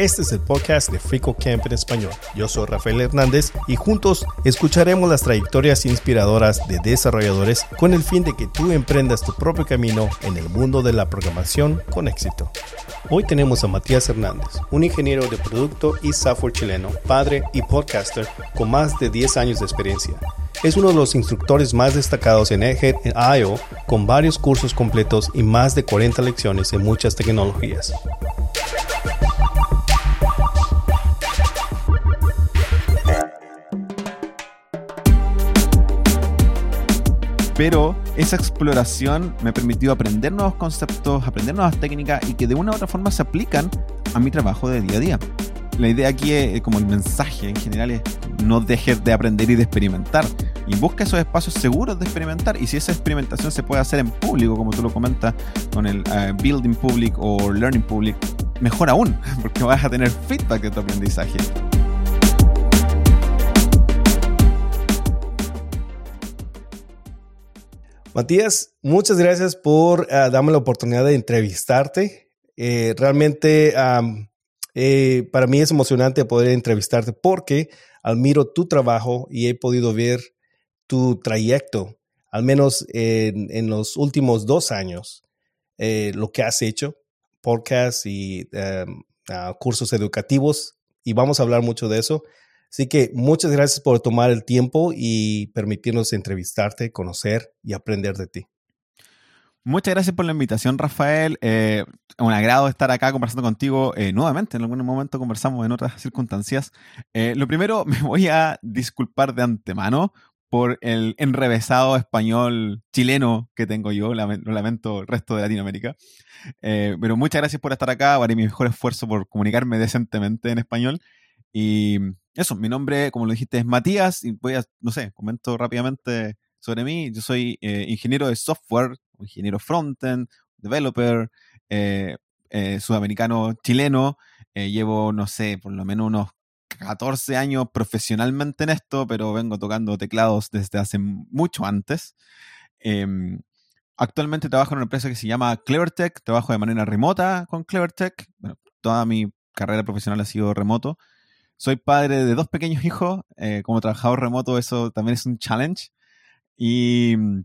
Este es el podcast de Frico Camp en español. Yo soy Rafael Hernández y juntos escucharemos las trayectorias inspiradoras de desarrolladores con el fin de que tú emprendas tu propio camino en el mundo de la programación con éxito. Hoy tenemos a Matías Hernández, un ingeniero de producto y software chileno, padre y podcaster con más de 10 años de experiencia. Es uno de los instructores más destacados en Egghead en IO, con varios cursos completos y más de 40 lecciones en muchas tecnologías. pero esa exploración me permitió aprender nuevos conceptos, aprender nuevas técnicas y que de una u otra forma se aplican a mi trabajo de día a día. La idea aquí es, como el mensaje en general es no dejes de aprender y de experimentar. Y busca esos espacios seguros de experimentar. Y si esa experimentación se puede hacer en público como tú lo comentas con el uh, building public o learning public mejor aún porque vas a tener feedback de tu aprendizaje. Matías, muchas gracias por uh, darme la oportunidad de entrevistarte. Eh, realmente um, eh, para mí es emocionante poder entrevistarte porque admiro tu trabajo y he podido ver tu trayecto, al menos en, los últimos dos años, eh, lo que has hecho, podcast y um, uh, cursos educativos, y vamos a hablar mucho de eso. Así que muchas gracias por tomar el tiempo y permitirnos entrevistarte, conocer y aprender de ti. Muchas gracias por la invitación, Rafael. Eh, un agrado estar acá conversando contigo eh, nuevamente. En algún momento conversamos en otras circunstancias. Eh, lo primero, me voy a disculpar de antemano por el enrevesado español chileno que tengo yo. Lo lamento el resto de Latinoamérica. pero muchas gracias por estar acá. Haré mi mejor esfuerzo por comunicarme decentemente en español. Y eso, mi nombre, como lo dijiste, es Matías y voy a, no sé, comento rápidamente sobre mí. Yo soy eh, ingeniero de software, ingeniero frontend, developer, eh, eh, sudamericano chileno. llevo, no sé, por lo menos unos 14 años profesionalmente en esto, pero vengo tocando teclados desde hace mucho antes. Em, actualmente trabajo en una empresa que se llama CleverTech, trabajo de manera remota con CleverTech. Toda mi carrera profesional ha sido remoto. Soy padre de dos pequeños hijos. Eh, como trabajador remoto, eso también es un challenge. Y mm,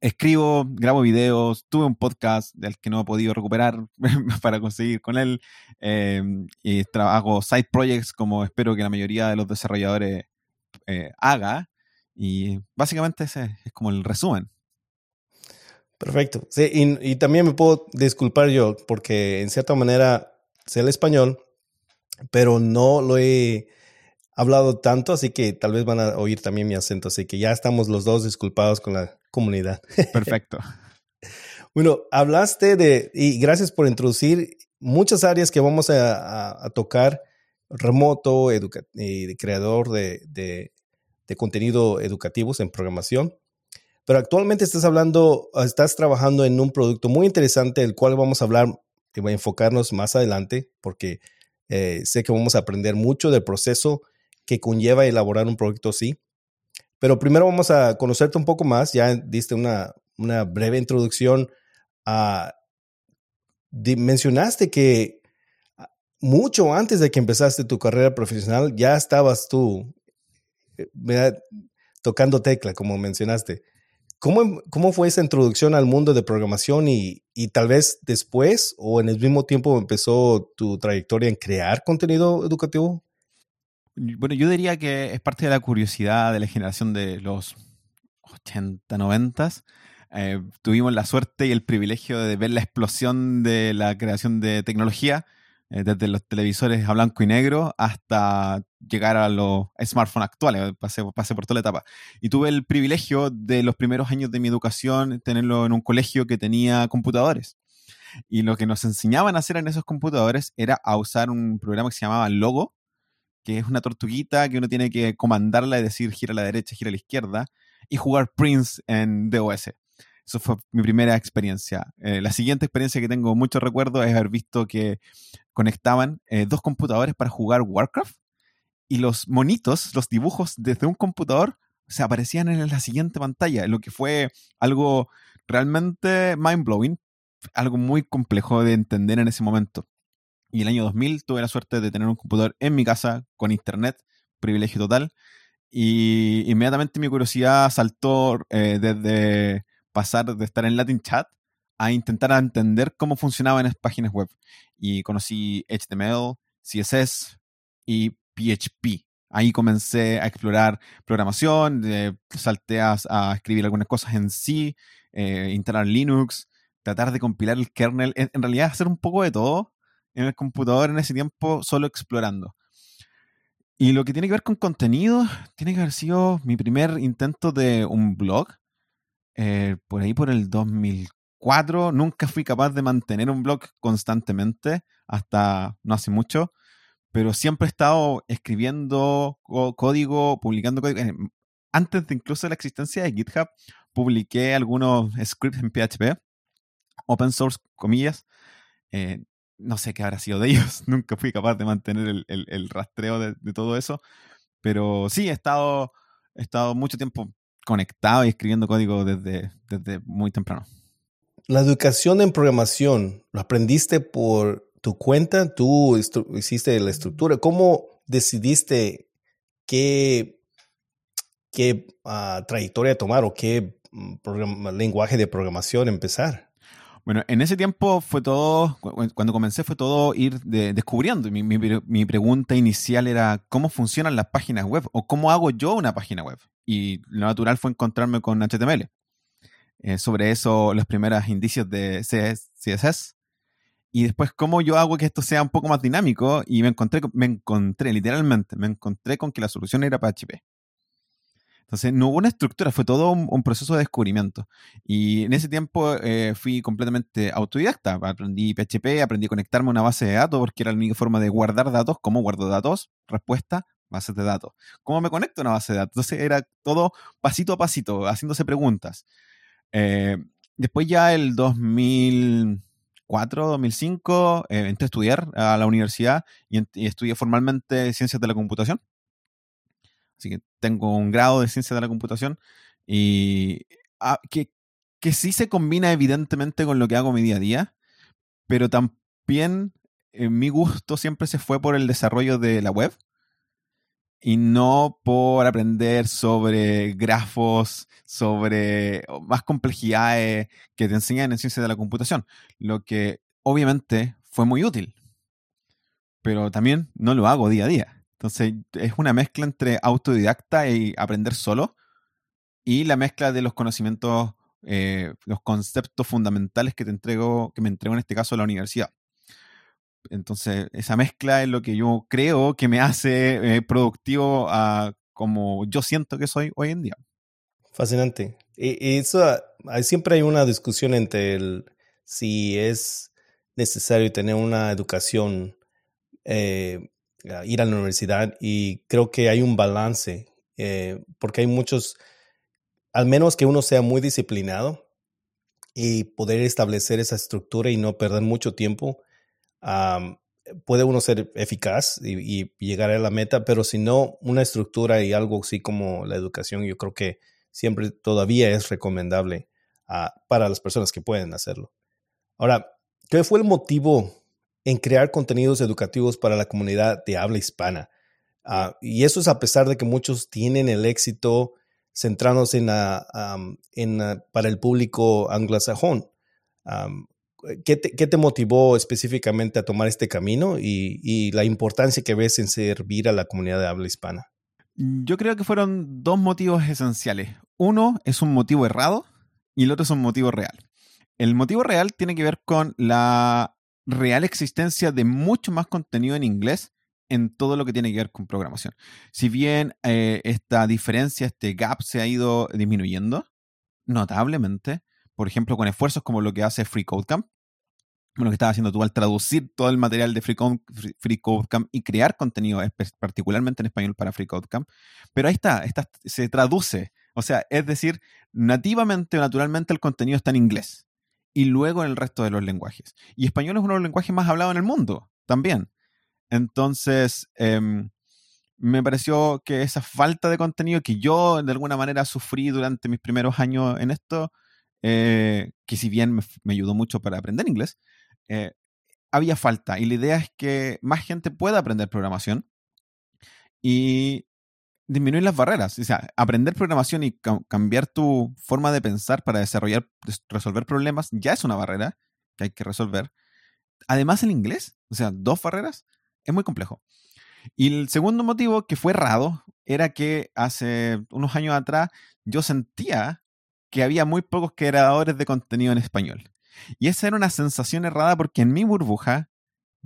escribo, grabo videos, tuve un podcast del que no he podido recuperar para conseguir con él. Eh, y hago side projects como espero que la mayoría de los desarrolladores eh, haga. Y básicamente ese es como el resumen. Perfecto. Sí, y, y, también me puedo disculpar yo porque en cierta manera sé el español, pero no lo he hablado tanto, así que tal vez van a oír también mi acento, así que ya estamos los dos disculpados con la comunidad. Perfecto. bueno, hablaste de, y gracias por introducir muchas áreas que vamos a, tocar, remoto, y creador de, de, de contenido educativos en programación. Pero actualmente estás hablando, estás trabajando en un producto muy interesante, el cual vamos a hablar, que voy a enfocarnos más adelante, porque eh, sé que vamos a aprender mucho del proceso que conlleva elaborar un proyecto así. Pero primero vamos a conocerte un poco más. Ya diste una, una breve introducción. A, mencionaste que mucho antes de que empezaste tu carrera profesional ya estabas tú eh, tocando tecla, como mencionaste. ¿Cómo, ¿Cómo, fue esa introducción al mundo de programación y, y, tal vez después o en el mismo tiempo empezó tu trayectoria en crear contenido educativo? Bueno, yo diría que es parte de la curiosidad de la generación de los 80, 90. Eh, tuvimos la suerte y el privilegio de ver la explosión de la creación de tecnología eh, desde los televisores a blanco y negro hasta llegar a los smartphones actuales, pasé, pasé, por toda la etapa. Y tuve el privilegio de los primeros años de mi educación tenerlo en un colegio que tenía computadores. Y lo que nos enseñaban a hacer en esos computadores era a usar un programa que se llamaba Logo, que es una tortuguita que uno tiene que comandarla y decir gira a la derecha, gira a la izquierda, y jugar Prince en DOS. Eso fue mi primera experiencia. Eh, la siguiente experiencia que tengo mucho recuerdo es haber visto que conectaban eh, dos computadores para jugar Warcraft y los monitos, los dibujos desde un computador se aparecían en la siguiente pantalla, lo que fue algo realmente mind blowing, algo muy complejo de entender en ese momento. Y el año 2000 tuve la suerte de tener un computador en mi casa con internet, privilegio total. Y inmediatamente mi curiosidad saltó eh, desde pasar de estar en Latin Chat a intentar entender cómo funcionaban las páginas web. Y conocí HTML, CSS y PHP. Ahí comencé a explorar programación, salté a, escribir algunas cosas en C, eh, instalar Linux, tratar de compilar el kernel, en, realidad hacer un poco de todo en el computador en ese tiempo, solo explorando. Y lo que tiene que ver con contenido, tiene que haber sido mi primer intento de un blog, eh, por ahí por el 2004. Nunca fui capaz de mantener un blog constantemente, hasta no hace mucho, pero siempre he estado escribiendo código, publicando código. Antes de incluso la existencia de GitHub, publiqué algunos scripts en PHP, open source, comillas. Eh, no sé qué habrá sido de ellos. Nunca fui capaz de mantener el, rastreo de, todo eso. Pero sí, he estado, he estado mucho tiempo conectado y escribiendo código desde, desde muy temprano. La educación en programación, ¿lo aprendiste por tu cuenta? ¿Tú hiciste la estructura? ¿Cómo decidiste qué, qué ah, trayectoria tomar o qué mm, lenguaje de programación empezar? Bueno, en ese tiempo fue todo, cuando comencé fue todo ir descubriendo. Mi, mi, pregunta inicial era, ¿cómo funcionan las páginas web? ¿O cómo hago yo una página web? Y lo natural fue encontrarme con HTML. Eh, sobre eso, los primeros indicios de CSS. Y después, ¿cómo yo hago que esto sea un poco más dinámico? Y me encontré, me encontré, literalmente, me encontré con que la solución era PHP. Entonces, no hubo una estructura, fue todo un, proceso de descubrimiento. Y en ese tiempo eh, fui completamente autodidacta. Aprendí PHP, aprendí a conectarme a una base de datos porque era la única forma de guardar datos. ¿Cómo guardo datos? Respuesta, bases de datos. ¿Cómo me conecto a una base de datos? Entonces, era todo pasito a pasito, haciéndose preguntas. Eh, después ya el 2004, 2005, eh, entré a estudiar a la universidad y estudié formalmente ciencias de la computación. Así que tengo un grado de ciencia de la computación y ah, que, que sí se combina evidentemente con lo que hago mi día a día, pero también eh, mi gusto siempre se fue por el desarrollo de la web y no por aprender sobre grafos, sobre más complejidades que te enseñan en ciencia de la computación, lo que obviamente fue muy útil, pero también no lo hago día a día. Entonces es una mezcla entre autodidacta y aprender solo y la mezcla de los conocimientos, eh, los conceptos fundamentales que te entrego, que me entrego en este caso la universidad. Entonces esa mezcla es lo que yo creo que me hace eh, productivo a como yo siento que soy hoy en día. Fascinante. Y, eso, siempre hay una discusión entre si es necesario tener una educación eh, ir a la universidad y creo que hay un balance, eh, porque hay muchos, al menos que uno sea muy disciplinado y poder establecer esa estructura y no perder mucho tiempo, puede uno ser eficaz y, llegar a la meta, pero si no, una estructura y algo así como la educación, yo creo que siempre todavía es recomendable ah, para las personas que pueden hacerlo. Ahora, ¿qué fue el motivo en crear contenidos educativos para la comunidad de habla hispana. Ah, y eso es a pesar de que muchos tienen el éxito centrándose en, para el público anglosajón. ¿qué, te, motivó específicamente a tomar este camino y la importancia que ves en servir a la comunidad de habla hispana? Yo creo que fueron dos motivos esenciales. Uno es un motivo errado y el otro es un motivo real. El motivo real tiene que ver con la real existencia de mucho más contenido en inglés en todo lo que tiene que ver con programación. Si bien eh, esta diferencia, este gap se ha ido disminuyendo notablemente, por ejemplo, con esfuerzos como lo que hace Free Code Camp, lo que estás haciendo tú al traducir todo el material de Free Code, Camp y crear contenido, particularmente en español para Free Code Camp, pero ahí está, está, se traduce, o sea, es decir, nativamente o naturalmente el contenido está en inglés y luego en el resto de los lenguajes. Y español es uno de los lenguajes más hablados en el mundo también. Entonces, em, me pareció que esa falta de contenido que yo de alguna manera sufrí durante mis primeros años en esto, eh, que si bien me, ayudó mucho para aprender inglés, eh, había falta. Y la idea es que más gente pueda aprender programación y disminuir las barreras. O sea, aprender programación y cambiar tu forma de pensar para desarrollar, resolver problemas ya es una barrera que hay que resolver. Además, el inglés, o sea, dos barreras, es muy complejo. Y el segundo motivo que fue errado era que hace unos años atrás yo sentía que había muy pocos creadores de contenido en español. Y esa era una sensación errada porque en mi burbuja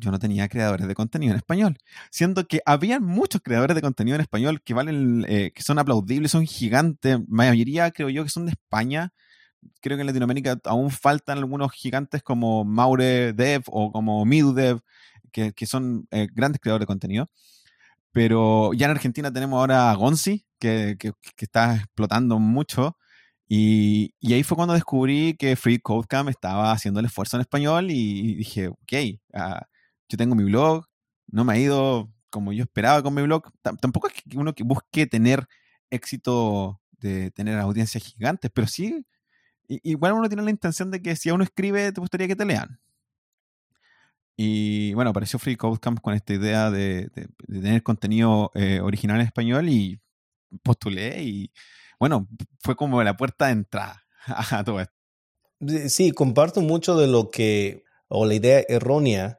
yo no tenía creadores de contenido en español. Siendo que había muchos creadores de contenido en español que valen, eh, que son aplaudibles, son gigantes. mayoría creo yo que son de España. Creo que en Latinoamérica aún faltan algunos gigantes como Maure Dev o como Midu Dev, que, son eh, grandes creadores de contenido. Pero ya en Argentina tenemos ahora a Gonzi, que, que, está explotando mucho. Y, y, ahí fue cuando descubrí que Free estaba haciendo el esfuerzo en español y dije, ok, uh, yo tengo mi blog, no me ha ido como yo esperaba con mi blog. tampoco es que uno que busque tener éxito de tener audiencias gigantes, pero sí, igual uno tiene la intención de que si uno escribe, te gustaría que te lean. Y bueno, apareció Free Code Camp con esta idea de, tener contenido eh, original en español y postulé y bueno, fue como la puerta de entrada a todo esto. Sí, comparto mucho de lo que, o la idea errónea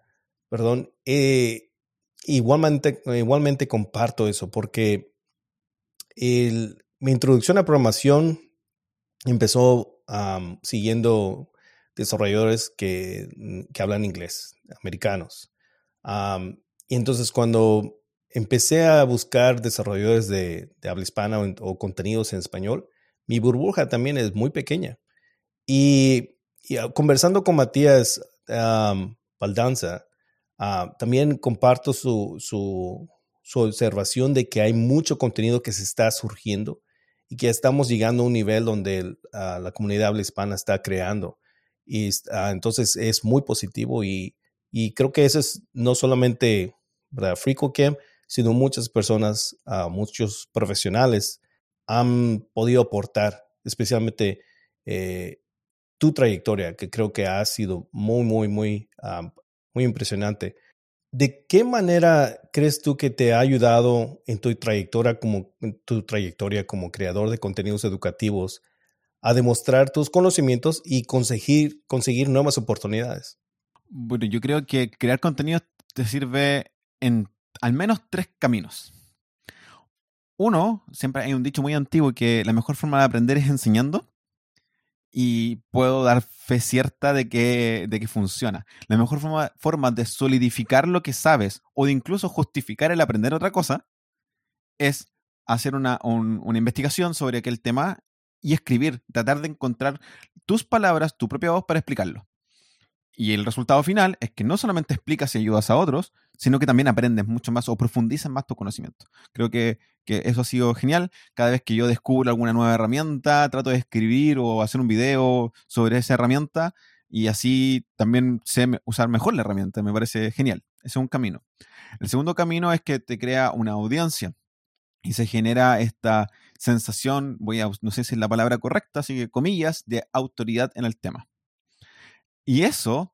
perdón, eh, igualmente, igualmente comparto eso, porque mi introducción a programación empezó siguiendo desarrolladores que, que, hablan inglés, americanos. y entonces cuando empecé a buscar desarrolladores de, habla hispana o, contenidos en español, mi burbuja también es muy pequeña. Y, ah, conversando con Matías Baldanza, Ah, también comparto su, su, observación de que hay mucho contenido que se está surgiendo y que estamos llegando a un nivel donde ah, la comunidad habla hispana está creando. Y ah, entonces es muy positivo y, y, creo que eso es no solamente FreeCodeCamp, sino muchas personas, muchos profesionales han podido aportar, especialmente eh, tu trayectoria, que creo que ha sido muy, muy, muy muy impresionante. ¿De qué manera crees tú que te ha ayudado en tu trayectoria como, tu trayectoria como creador de contenidos educativos a demostrar tus conocimientos y conseguir, conseguir nuevas oportunidades? Bueno, yo creo que crear contenido te sirve en al menos tres caminos. Uno, siempre hay un dicho muy antiguo que la mejor forma de aprender es enseñando y puedo dar fe cierta de que, de que funciona. La mejor forma, forma de solidificar lo que sabes o de incluso justificar el aprender otra cosa es hacer una, una investigación sobre aquel tema y escribir, tratar de encontrar tus palabras, tu propia voz para explicarlo. Y el resultado final es que no solamente explicas y ayudas a otros, sino que también aprendes mucho más o profundizas más tu conocimiento. Creo que, eso ha sido genial. Cada vez que yo descubro alguna nueva herramienta, trato de escribir o hacer un video sobre esa herramienta y así también sé usar mejor la herramienta. Me parece genial. Ese es un camino. El segundo camino es que te crea una audiencia y se genera esta sensación, voy a, no sé si es la palabra correcta, así que comillas, de autoridad en el tema. Y eso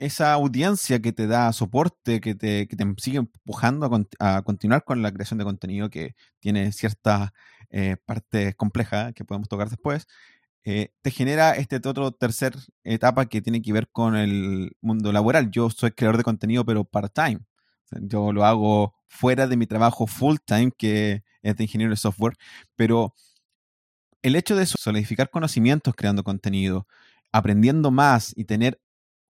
esa audiencia que te da soporte, que te, que te sigue empujando a, continuar con la creación de contenido que tiene ciertas eh, partes complejas que podemos tocar después, eh, te genera este otro tercer etapa que tiene que ver con el mundo laboral. Yo soy creador de contenido, pero part-time. Yo lo hago fuera de mi trabajo full-time, que es de ingeniero de software, pero el hecho de solidificar conocimientos creando contenido, aprendiendo más y tener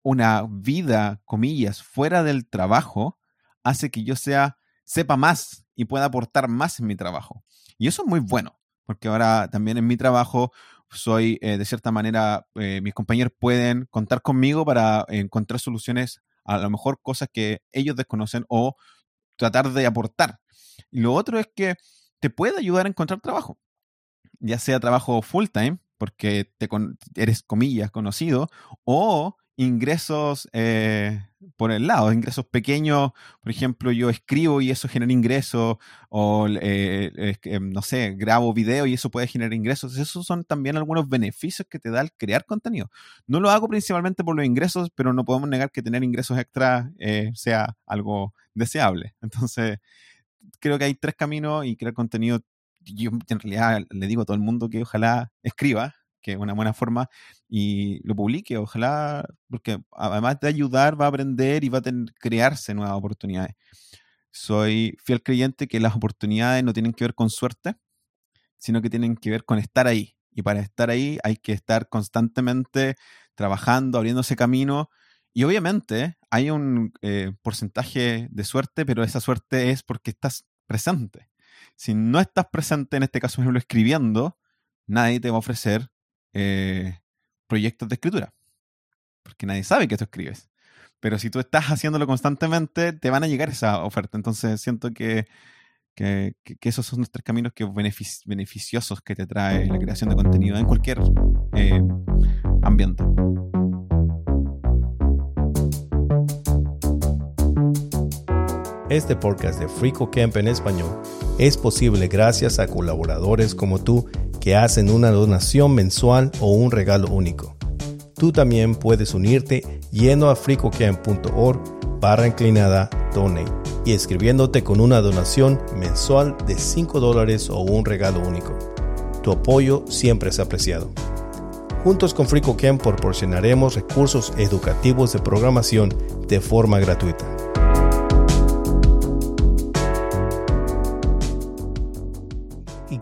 una vida, comillas, fuera del trabajo, hace que yo sea, sepa más y pueda aportar más en mi trabajo. Y eso es muy bueno, porque ahora también en mi trabajo soy, eh, de cierta manera, eh, mis compañeros pueden contar conmigo para encontrar soluciones a lo mejor cosas que ellos desconocen o tratar de aportar. Y lo otro es que te puede ayudar a encontrar trabajo, ya sea trabajo full time, porque te eres comillas conocido, o ingresos eh, por el lado, ingresos pequeños, por ejemplo, yo escribo y eso genera ingresos, o eh, no sé, grabo video y eso puede generar ingresos. Esos son también algunos beneficios que te da el crear contenido. No lo hago principalmente por los ingresos, pero no podemos negar que tener ingresos extra eh, sea algo deseable. Entonces, creo que hay tres caminos y crear contenido. Yo en realidad le digo a todo el mundo que ojalá escriba, que es una buena forma, y lo publique, ojalá, porque además de ayudar, va a aprender y va a crearse nuevas oportunidades. Soy fiel creyente que las oportunidades no tienen que ver con suerte, sino que tienen que ver con estar ahí. Y para estar ahí hay que estar constantemente trabajando, abriéndose camino. Y obviamente hay un eh, porcentaje de suerte, pero esa suerte es porque estás presente. Si no estás presente, en este caso, por ejemplo, escribiendo, nadie te va a ofrecer eh, proyectos de escritura, porque nadie sabe que tú escribes. Pero si tú estás haciéndolo constantemente, te van a llegar esa oferta. Entonces siento que, esos son los tres caminos que beneficiosos que te trae la creación de contenido en cualquier eh, ambiente. Este podcast de Frico Camp en español es posible gracias a colaboradores como tú que hacen una donación mensual o un regalo único. Tú también puedes unirte yendo a fricocamp.org barra inclinada donate y escribiéndote con una donación mensual de 5 dólares o un regalo único. Tu apoyo siempre es apreciado. Juntos con FricoCamp proporcionaremos recursos educativos de programación de forma gratuita.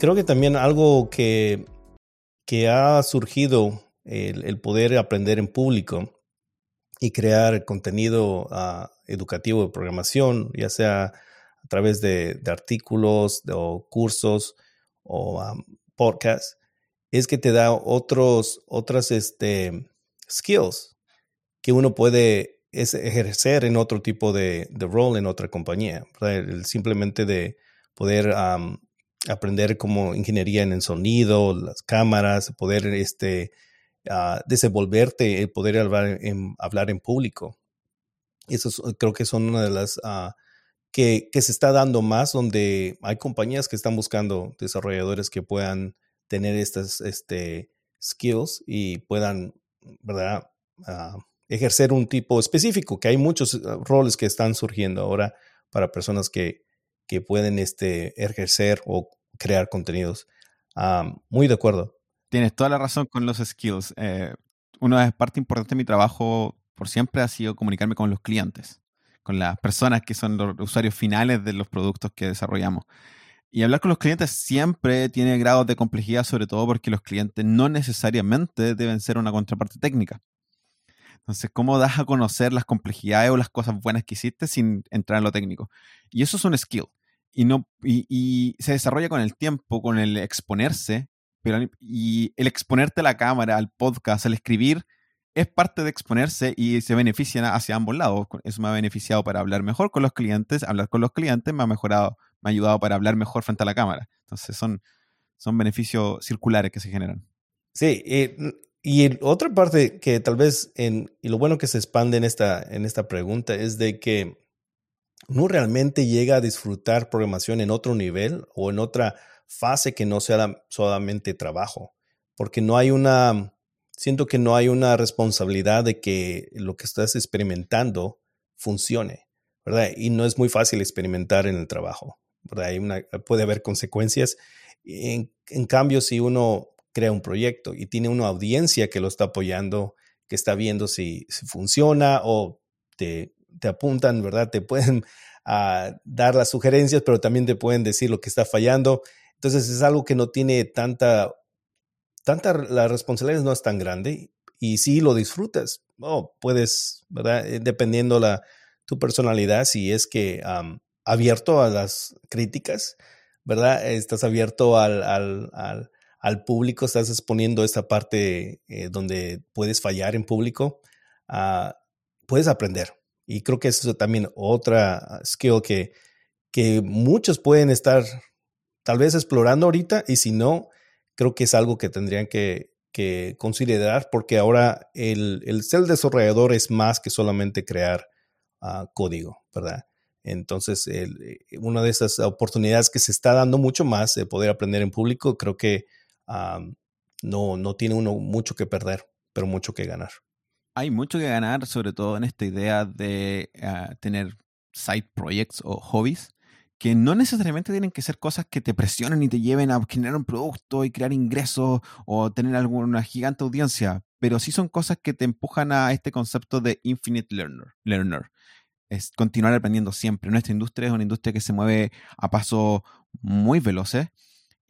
Creo que también algo que, que ha surgido el, poder aprender en público y crear contenido ah, educativo de programación, ya sea a través de, artículos o cursos o podcasts, es que te da otros, otras este, skills que uno puede ejercer en otro tipo de, rol en otra compañía. simplemente de poder aprender como ingeniería en el sonido, las cámaras, poder este, uh, desenvolverte, el poder hablar en, hablar en público. Eso creo que son una de las uh, que, que, se está dando más, donde hay compañías que están buscando desarrolladores que puedan tener estas este, skills y puedan, ¿verdad? Uh, ejercer un tipo específico, que hay muchos roles que están surgiendo ahora para personas que, que pueden este, ejercer o crear contenidos. muy de acuerdo. Tienes toda la razón con los skills. Eh, una parte importante de mi trabajo por siempre ha sido comunicarme con los clientes, con las personas que son los usuarios finales de los productos que desarrollamos. Y hablar con los clientes siempre tiene grados de complejidad, sobre todo porque los clientes no necesariamente deben ser una contraparte técnica. Entonces, ¿cómo das a conocer las complejidades o las cosas buenas que hiciste sin entrar en lo técnico? Y eso es un skill. Y, no, y, se desarrolla con el tiempo, con el exponerse, pero, y el exponerte a la cámara, al podcast, al escribir, es parte de exponerse y se beneficia hacia ambos lados. Eso me ha beneficiado para hablar mejor con los clientes, hablar con los clientes me ha mejorado, me ha ayudado para hablar mejor frente a la cámara. Entonces son, son beneficios circulares que se generan. Sí, y otra parte que tal vez, en, y lo bueno que se expande en esta, en esta pregunta es de que uno realmente llega a disfrutar programación en otro nivel o en otra fase que no sea solamente trabajo, porque no hay una, siento que no hay una responsabilidad de que lo que estás experimentando funcione, ¿verdad? Y no es muy fácil experimentar en el trabajo, ¿verdad? Puede haber consecuencias. En, en cambio, si uno crea un proyecto y tiene una audiencia que lo está apoyando, que está viendo si, funciona o te, apuntan, ¿verdad? Te pueden ah, dar las sugerencias, pero también te pueden decir lo que está fallando. Entonces es algo que no tiene tanta, tanta, la responsabilidad no es tan grande y si lo disfrutas, oh, puedes, ¿verdad? Eh, dependiendo la, tu personalidad, si es que abierto a las críticas, ¿verdad? Estás abierto al al público, estás exponiendo esta parte eh, donde puedes fallar en público, ah, puedes aprender. Y creo que eso es también otra skill que, que muchos pueden estar tal vez explorando ahorita y si no, creo que es algo que tendrían que, que considerar porque ahora el, el, ser desarrollador es más que solamente crear uh, código, ¿verdad? Entonces, eh, una de esas oportunidades que se está dando mucho más de poder aprender en público, creo que no, no tiene uno mucho que perder, pero mucho que ganar. Hay mucho que ganar, sobre todo en esta idea de uh, tener side projects o hobbies que no necesariamente tienen que ser cosas que te presionen y te lleven a generar un producto y crear ingresos o tener alguna gigante audiencia, pero sí son cosas que te empujan a este concepto de infinite learner. learner. Es continuar aprendiendo siempre. Nuestra industria es una industria que se mueve a paso muy veloces.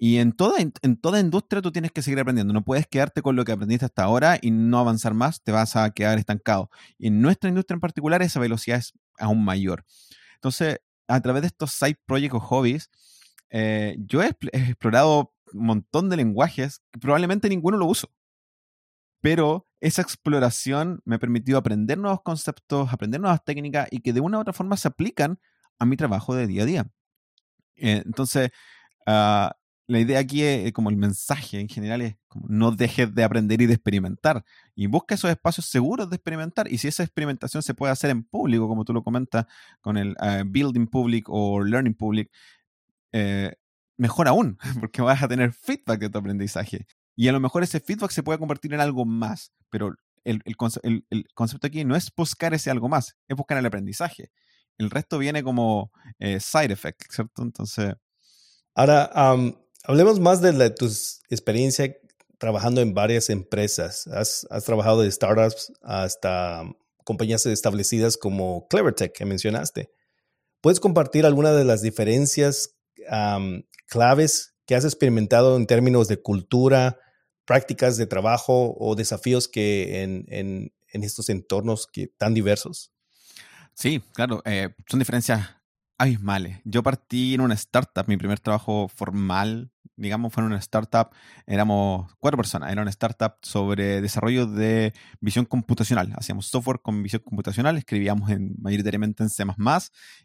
Y en toda, en toda industria tú tienes que seguir aprendiendo. No puedes quedarte con lo que aprendiste hasta ahora y no avanzar más, te vas a quedar estancado. Y en nuestra industria en particular esa velocidad es aún mayor. Entonces, a través de estos side projects o hobbies, eh, yo he, explorado un montón de lenguajes que probablemente ninguno lo uso. Pero esa exploración me ha permitido aprender nuevos conceptos, aprender nuevas técnicas y que de una u otra forma se aplican a mi trabajo de día a día. Eh, entonces, ah, la idea aquí es, como el mensaje en general es no dejes de aprender y de experimentar y busca esos espacios seguros de experimentar y si esa experimentación se puede hacer en público como tú lo comentas con el uh, building public o learning public eh, mejor aún porque vas a tener feedback de tu aprendizaje y a lo mejor ese feedback se puede convertir en algo más pero el, el, concepto aquí no es buscar ese algo más es buscar el aprendizaje el resto viene como eh, side effect cierto entonces Ahora, hablemos más de la, tu experiencia trabajando en varias empresas. Has, trabajado de startups hasta compañías establecidas como CleverTech que mencionaste. ¿Puedes compartir alguna de las diferencias claves que has experimentado en términos de cultura, prácticas de trabajo o desafíos que en, en, estos entornos que, tan diversos? Sí, claro, eh, son diferencias abismales. Yo partí en una startup, mi primer trabajo formal, digamos, fue en una startup, éramos cuatro personas, era una startup sobre desarrollo de visión computacional. Hacíamos software con visión computacional, escribíamos en, mayoritariamente en C++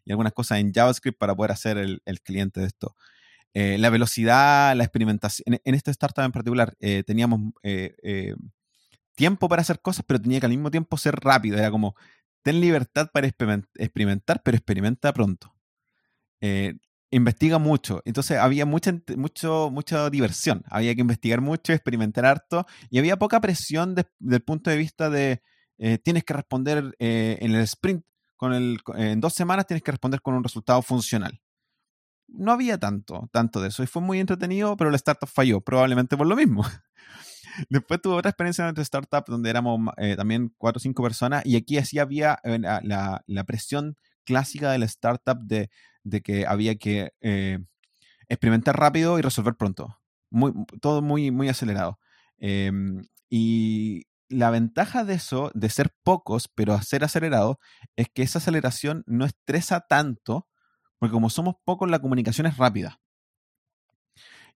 y algunas cosas en JavaScript para poder hacer el, cliente de esto. Eh, la velocidad, la experimentación, en, esta startup en particular eh, teníamos eh, tiempo para hacer cosas, pero tenía que al mismo tiempo ser rápido, era como, ten libertad para experimentar, pero experimenta pronto. Eh, investiga mucho. Entonces había mucha, mucha diversión. Había que investigar mucho, experimentar harto y había poca presión desde el punto de vista de eh, tienes que responder eh, en el sprint, con el, en dos semanas tienes que responder con un resultado funcional. No había tanto, tanto de eso y fue muy entretenido, pero la startup falló, probablemente por lo mismo. Después tuve otra experiencia en otra startup donde éramos también cuatro o cinco personas y aquí así había la, la presión clásica de la startup de de que había que eh, experimentar rápido y resolver pronto. Muy, todo muy, muy acelerado. Em, y la ventaja de eso, de ser pocos, pero ser acelerado, es que esa aceleración no estresa tanto, porque como somos pocos, la comunicación es rápida.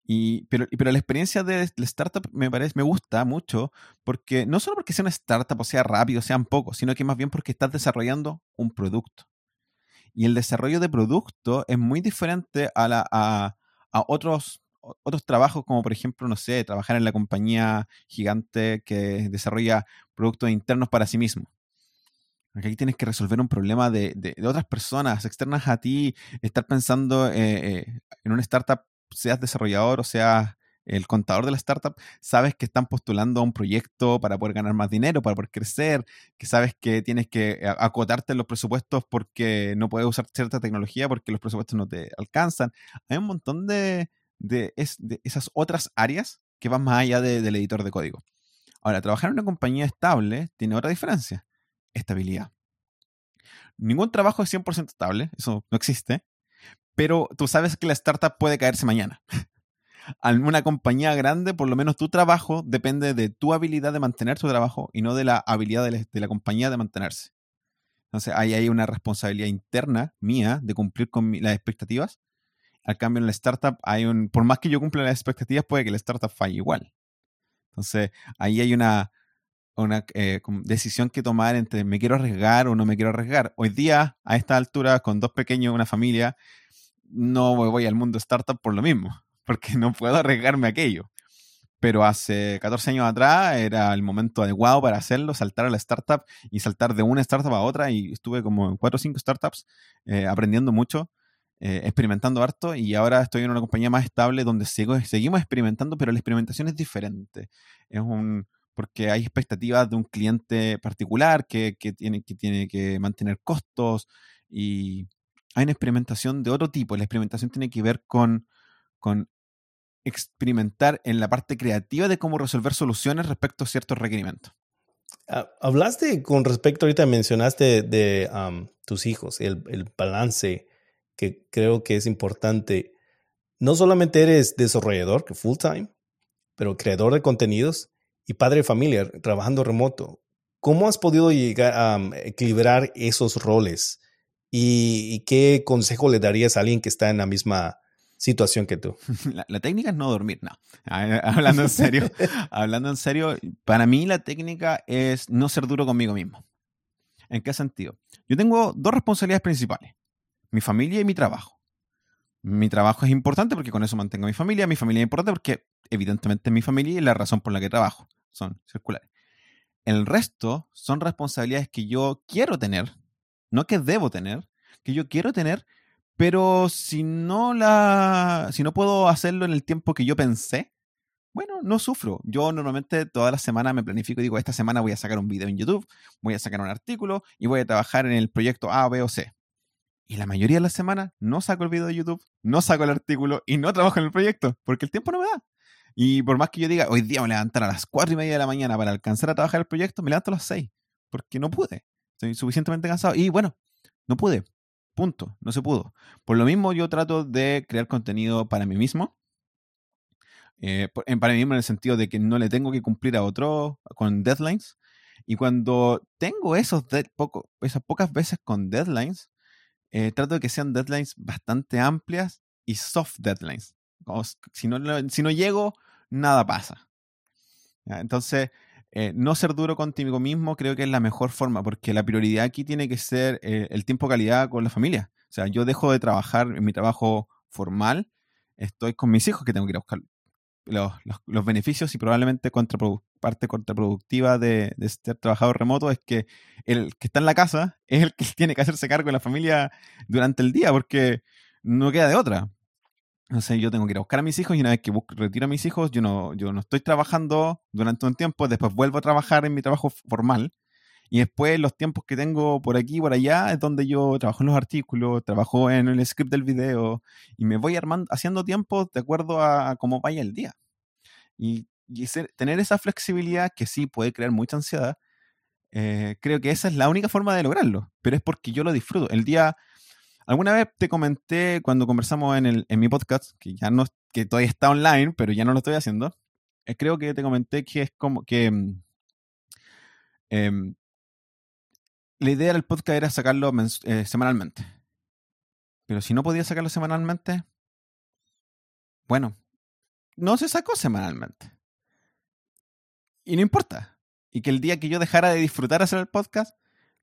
Y, pero, pero la experiencia de la startup me parece, me gusta mucho, porque no solo porque sea una startup o sea rápido, sean pocos, sino que más bien porque estás desarrollando un producto. Y el desarrollo de producto es muy diferente a, la, a, otros, otros trabajos, como por ejemplo, no sé, trabajar en la compañía gigante que desarrolla productos internos para sí mismo. Aquí tienes que resolver un problema de, de, otras personas externas a ti, estar pensando eh, eh, en una startup, seas desarrollador o seas el contador de la startup, sabes que están postulando a un proyecto para poder ganar más dinero, para poder crecer, que sabes que tienes que eh, acotarte los presupuestos porque no puedes usar cierta tecnología porque los presupuestos no te alcanzan. Hay un montón de, de, esas otras áreas que van más allá del editor de código. Ahora, trabajar en una compañía estable tiene otra diferencia, estabilidad. Ningún trabajo es 100% estable, eso no existe, pero tú sabes que la startup puede caerse mañana. En una compañía grande, por lo menos tu trabajo depende de tu habilidad de mantener tu trabajo y no de la habilidad de la, compañía de mantenerse. Entonces ahí hay una responsabilidad interna mía de cumplir con las expectativas. Al cambio en la startup hay un, por más que yo cumpla las expectativas, puede que la startup falle igual. Entonces ahí hay una, una eh, decisión que tomar entre me quiero arriesgar o no me quiero arriesgar. Hoy día, a esta altura, con dos pequeños, una familia, no voy al mundo startup por lo mismo porque no puedo arriesgarme aquello. pero hace 14 años atrás era el momento adecuado para hacerlo, saltar a la startup y saltar de una startup a otra y estuve como en 4 o 5 startups eh, aprendiendo mucho, eh, experimentando harto y ahora estoy en una compañía más estable donde sigo, seguimos experimentando, pero la experimentación es diferente. Es un porque hay expectativas de un cliente particular que, que, tiene, que tiene que mantener costos y hay una experimentación de otro tipo. La experimentación tiene que ver con, con experimentar en la parte creativa de cómo resolver soluciones respecto a ciertos requerimientos. Ah, hablaste con respecto, ahorita mencionaste de tus hijos, el, el, balance que creo que es importante. No solamente eres desarrollador, que full time, pero creador de contenidos y padre de familia, trabajando remoto. ¿Cómo has podido llegar a equilibrar esos roles? ¿Y, qué consejo le darías a alguien que está en la misma situación que tú? La, técnica es no dormir, no. Hablando en serio, hablando en serio, para mí la técnica es no ser duro conmigo mismo. ¿En qué sentido? Yo tengo dos responsabilidades principales, mi familia y mi trabajo. Mi trabajo es importante porque con eso mantengo a mi familia, mi familia es importante porque evidentemente mi familia y la razón por la que trabajo son circulares. El resto son responsabilidades que yo quiero tener, no que debo tener, que yo quiero tener, pero si no la si no puedo hacerlo en el tiempo que yo pensé, bueno, no sufro. Yo normalmente toda la semana me planifico y digo, esta semana voy a sacar un video en YouTube, voy a sacar un artículo y voy a trabajar en el proyecto A, B o C. Y la mayoría de las semanas no saco el video de YouTube, no saco el artículo y no trabajo en el proyecto, porque el tiempo no me da. Y por más que yo diga, hoy día me levantar a las 4 y media de la mañana para alcanzar a trabajar el proyecto, me levanto a las 6, porque no pude. Estoy suficientemente cansado. Y bueno, no pude. Punto. No se pudo. Por lo mismo, yo trato de crear contenido para mí mismo. Eh, para mí mismo en el sentido de que no le tengo que cumplir a otro con deadlines. Y cuando tengo esos poco, esas pocas veces con deadlines, eh, trato de que sean deadlines bastante amplias y soft deadlines. si no llego, nada pasa. Entonces, eh, no ser duro contigo mismo creo que es la mejor forma, porque la prioridad aquí tiene que ser eh, el tiempo calidad con la familia. O sea, yo dejo de trabajar en mi trabajo formal, estoy con mis hijos que tengo que ir a buscar los, los, beneficios y probablemente parte contraproductiva de, de, ser trabajador remoto es que el que está en la casa es el que tiene que hacerse cargo de la familia durante el día porque no queda de otra. Sé, yo tengo que ir a buscar a mis hijos y una vez que retiro a mis hijos, yo no, yo no estoy trabajando durante un tiempo, después vuelvo a trabajar en mi trabajo formal y después los tiempos que tengo por aquí y por allá es donde yo trabajo en los artículos, trabajo en el script del video y me voy armando, haciendo tiempo de acuerdo a cómo vaya el día. Y, tener esa flexibilidad que sí puede crear mucha ansiedad, eh, creo que esa es la única forma de lograrlo, pero es porque yo lo disfruto. El día Alguna vez te comenté cuando conversamos en, el, en mi podcast, que ya no, que todavía está online, pero ya no lo estoy haciendo. Eh, creo que te comenté que es como que mm, em, la idea del podcast era sacarlo eh, semanalmente. Pero si no podía sacarlo semanalmente, bueno, no se sacó semanalmente. Y no importa. Y que el día que yo dejara de disfrutar hacer el podcast,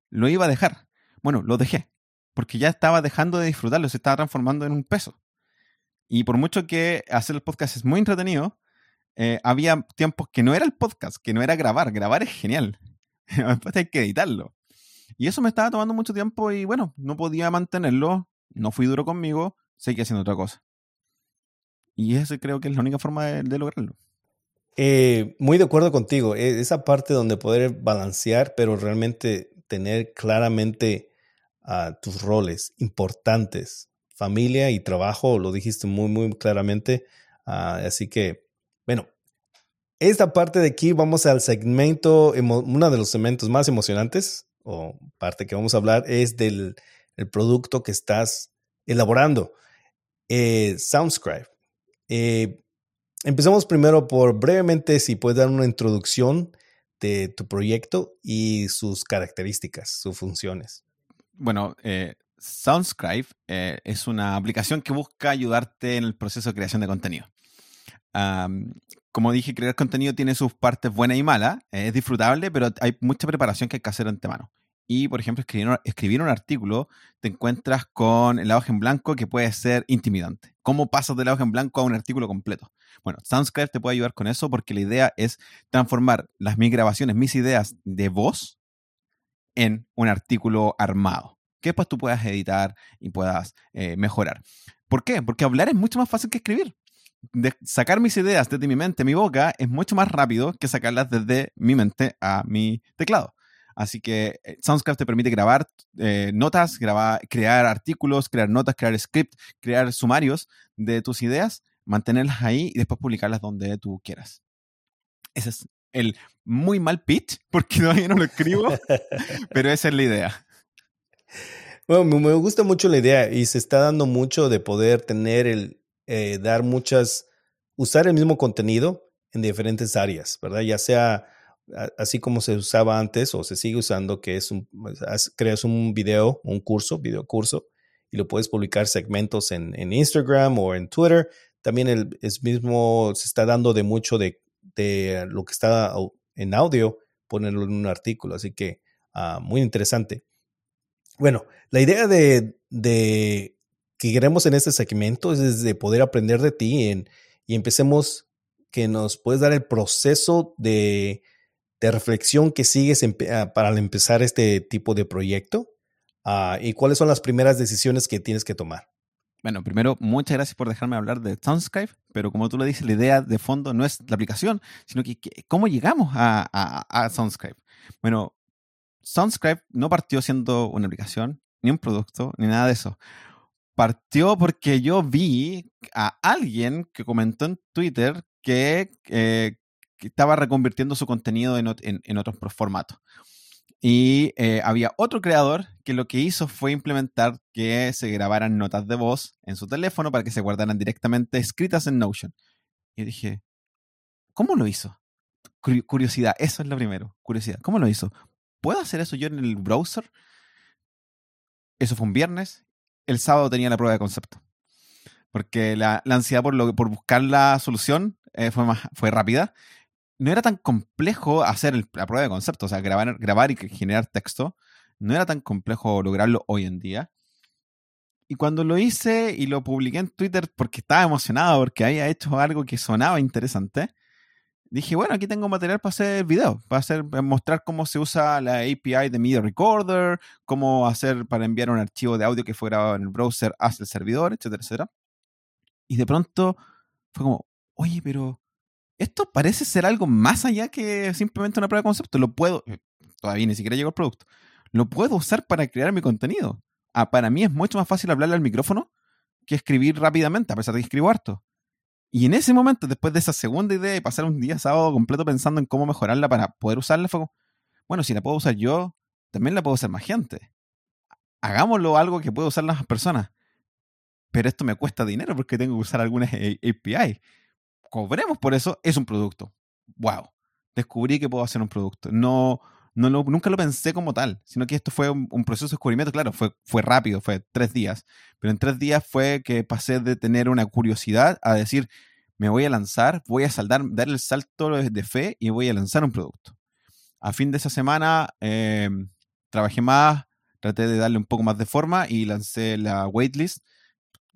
lo iba a dejar. Bueno, lo dejé porque ya estaba dejando de disfrutarlo, se estaba transformando en un peso. Y por mucho que hacer el podcast es muy entretenido, eh, había tiempos que no era el podcast, que no era grabar. Grabar es genial. Después hay que editarlo. Y eso me estaba tomando mucho tiempo y bueno, no podía mantenerlo, no fui duro conmigo, seguí haciendo otra cosa. Y eso creo que es la única forma de, lograrlo. Eh, muy de acuerdo contigo. E, esa parte donde poder balancear, pero realmente tener claramente tus roles importantes, familia y trabajo, lo dijiste muy, muy claramente. Ah, así que, bueno, esta parte de aquí vamos al segmento, uno de los segmentos más emocionantes, o parte que vamos a hablar, es del el producto que estás elaborando, eh, Soundscribe. Eh, empezamos primero por brevemente, si puedes dar una introducción de tu proyecto y sus características, sus funciones bueno, eh, Soundscribe eh, es una aplicación que busca ayudarte en el proceso de creación de contenido. como dije, crear contenido tiene sus partes buenas y malas. es disfrutable, pero hay mucha preparación que hay que hacer antemano. Y, por ejemplo, escribir, escribir un artículo, te encuentras con la hoja en blanco que puede ser intimidante. ¿Cómo pasas de la hoja en blanco a un artículo completo? Bueno, Soundscribe te puede ayudar con eso porque la idea es transformar las mis grabaciones, mis ideas de voz en un artículo armado que después tú puedas editar y puedas eh, mejorar. ¿Por qué? Porque hablar es mucho más fácil que escribir. De sacar mis ideas desde mi mente mi boca es mucho más rápido que sacarlas desde mi mente a mi teclado. Así que eh, Soundscribe te permite grabar eh, notas, grabar, crear artículos, crear notas, crear script, crear sumarios de tus ideas, mantenerlas ahí y después publicarlas donde tú quieras. Ese es el muy mal pitch, porque todavía no lo escribo, pero esa es la idea. Bueno, me gusta mucho la idea y se está dando mucho de poder tener el, eh, dar muchas, usar el mismo contenido en diferentes áreas, ¿verdad? Ya sea así como se usaba antes o se sigue usando, que es un, creas un video, un curso, video curso, y lo puedes publicar segmentos en, en Instagram o en Twitter. También el, es mismo, se está dando de mucho de, de lo que está en audio, ponerlo en un artículo. Así que ah, muy interesante. Bueno, la idea de, de, que queremos en este segmento es de poder aprender de ti y empecemos que nos puedes dar el proceso de, de reflexión que sigues ah, para empezar este tipo de proyecto uh, y cuáles son las primeras decisiones que tienes que tomar. Bueno, primero, muchas gracias por dejarme hablar de Soundscribe, pero como tú lo dices, la idea de fondo no es la aplicación, sino que, cómo llegamos a, a, a. Bueno, Soundscribe no partió siendo una aplicación, ni un producto, ni nada de eso. Partió porque yo vi a alguien que comentó en Twitter que, eh, estaba reconvirtiendo su contenido en, en, otros formatos. Y eh, había otro creador que lo que hizo fue implementar que se grabaran notas de voz en su teléfono para que se guardaran directamente escritas en Notion. Y dije, ¿cómo lo hizo? Curiosidad, eso es lo primero, curiosidad. ¿Cómo lo hizo? ¿puedo hacer eso yo en el browser? Eso fue un viernes. El sábado tenía la prueba de concepto. Porque la, ansiedad por, buscar la solución eh, fue rápida. No era tan complejo hacer la prueba de concepto, o sea, grabar, grabar y generar texto. No era tan complejo lograrlo hoy en día. Y cuando lo hice y lo publiqué en Twitter porque estaba emocionado, porque había hecho algo que sonaba interesante, dije, bueno, aquí tengo material para hacer video, para hacer, mostrar cómo se usa la API de Media Recorder, cómo hacer para enviar un archivo de audio que fue grabado en el browser hacia el servidor, etcétera, etcétera. Y de pronto fue como, oye, pero esto parece ser algo más allá que simplemente una prueba de concepto. Lo puedo, eh, todavía ni siquiera llegó el producto, lo puedo usar para crear mi contenido. Ah, para mí es mucho más fácil hablarle al micrófono que escribir rápidamente, a pesar de que escribo harto. Y en ese momento, después de esa segunda idea y pasar un día sábado completo pensando en cómo mejorarla para poder usarla, fue como, bueno, si la puedo usar yo, también la puedo usar más gente. Hagámoslo algo que pueda usar las personas. Pero esto me cuesta dinero porque tengo que usar algunas API. Cobremos por eso, es un producto. ¡Wow! Descubrí que puedo hacer un producto. No, no nunca lo pensé como tal, sino que esto fue un, proceso de descubrimiento. Claro, fue, fue rápido, fue tres días, pero en tres días fue que pasé de tener una curiosidad a decir, me voy a lanzar, voy a saldar, dar el salto de fe y voy a lanzar un producto. A fin de esa semana em, trabajé más, traté de darle un poco más de forma y lancé la waitlist,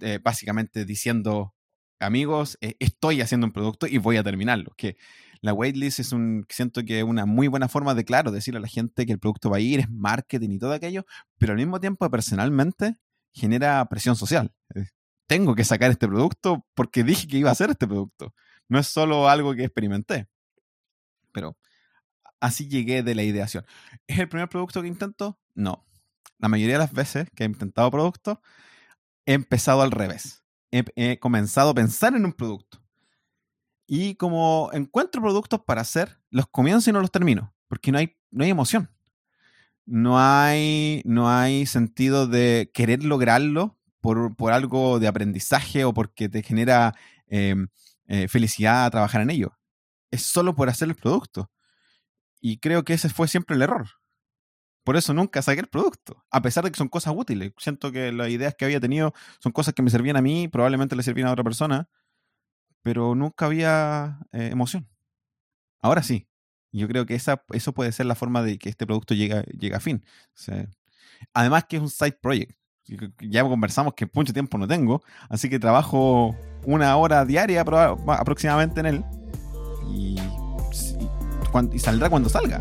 eh, básicamente diciendo, amigos, eh, estoy haciendo un producto y voy a terminarlo. Que la waitlist es un, siento que es una muy buena forma de, claro, decirle a la gente que el producto va a ir, es marketing y todo aquello, pero al mismo tiempo personalmente genera presión social. Tengo que sacar este producto porque dije que iba a hacer este producto. No es solo algo que experimenté. Pero así llegué de la ideación. ¿Es el primer producto que intento? No. La mayoría de las veces que he intentado productos, he empezado al revés. He comenzado a pensar en un producto y como encuentro productos para hacer, los comienzo y no los termino, porque no hay, no hay emoción. No hay, no hay sentido de querer lograrlo por, por algo de aprendizaje o porque te genera em, eh, felicidad trabajar en ello. Es solo por hacer el producto. Y creo que ese fue siempre el error. Por eso nunca saqué el producto, a pesar de que son cosas útiles. Siento que las ideas que había tenido son cosas que me servían a mí, probablemente le servían a otra persona, pero nunca había eh, emoción. Ahora sí. Yo creo que eso puede ser la forma de que este producto llegue, a fin. además que es un side project. Ya conversamos que mucho tiempo no tengo, así que trabajo una hora diaria aproximadamente en él y saldrá cuando salga.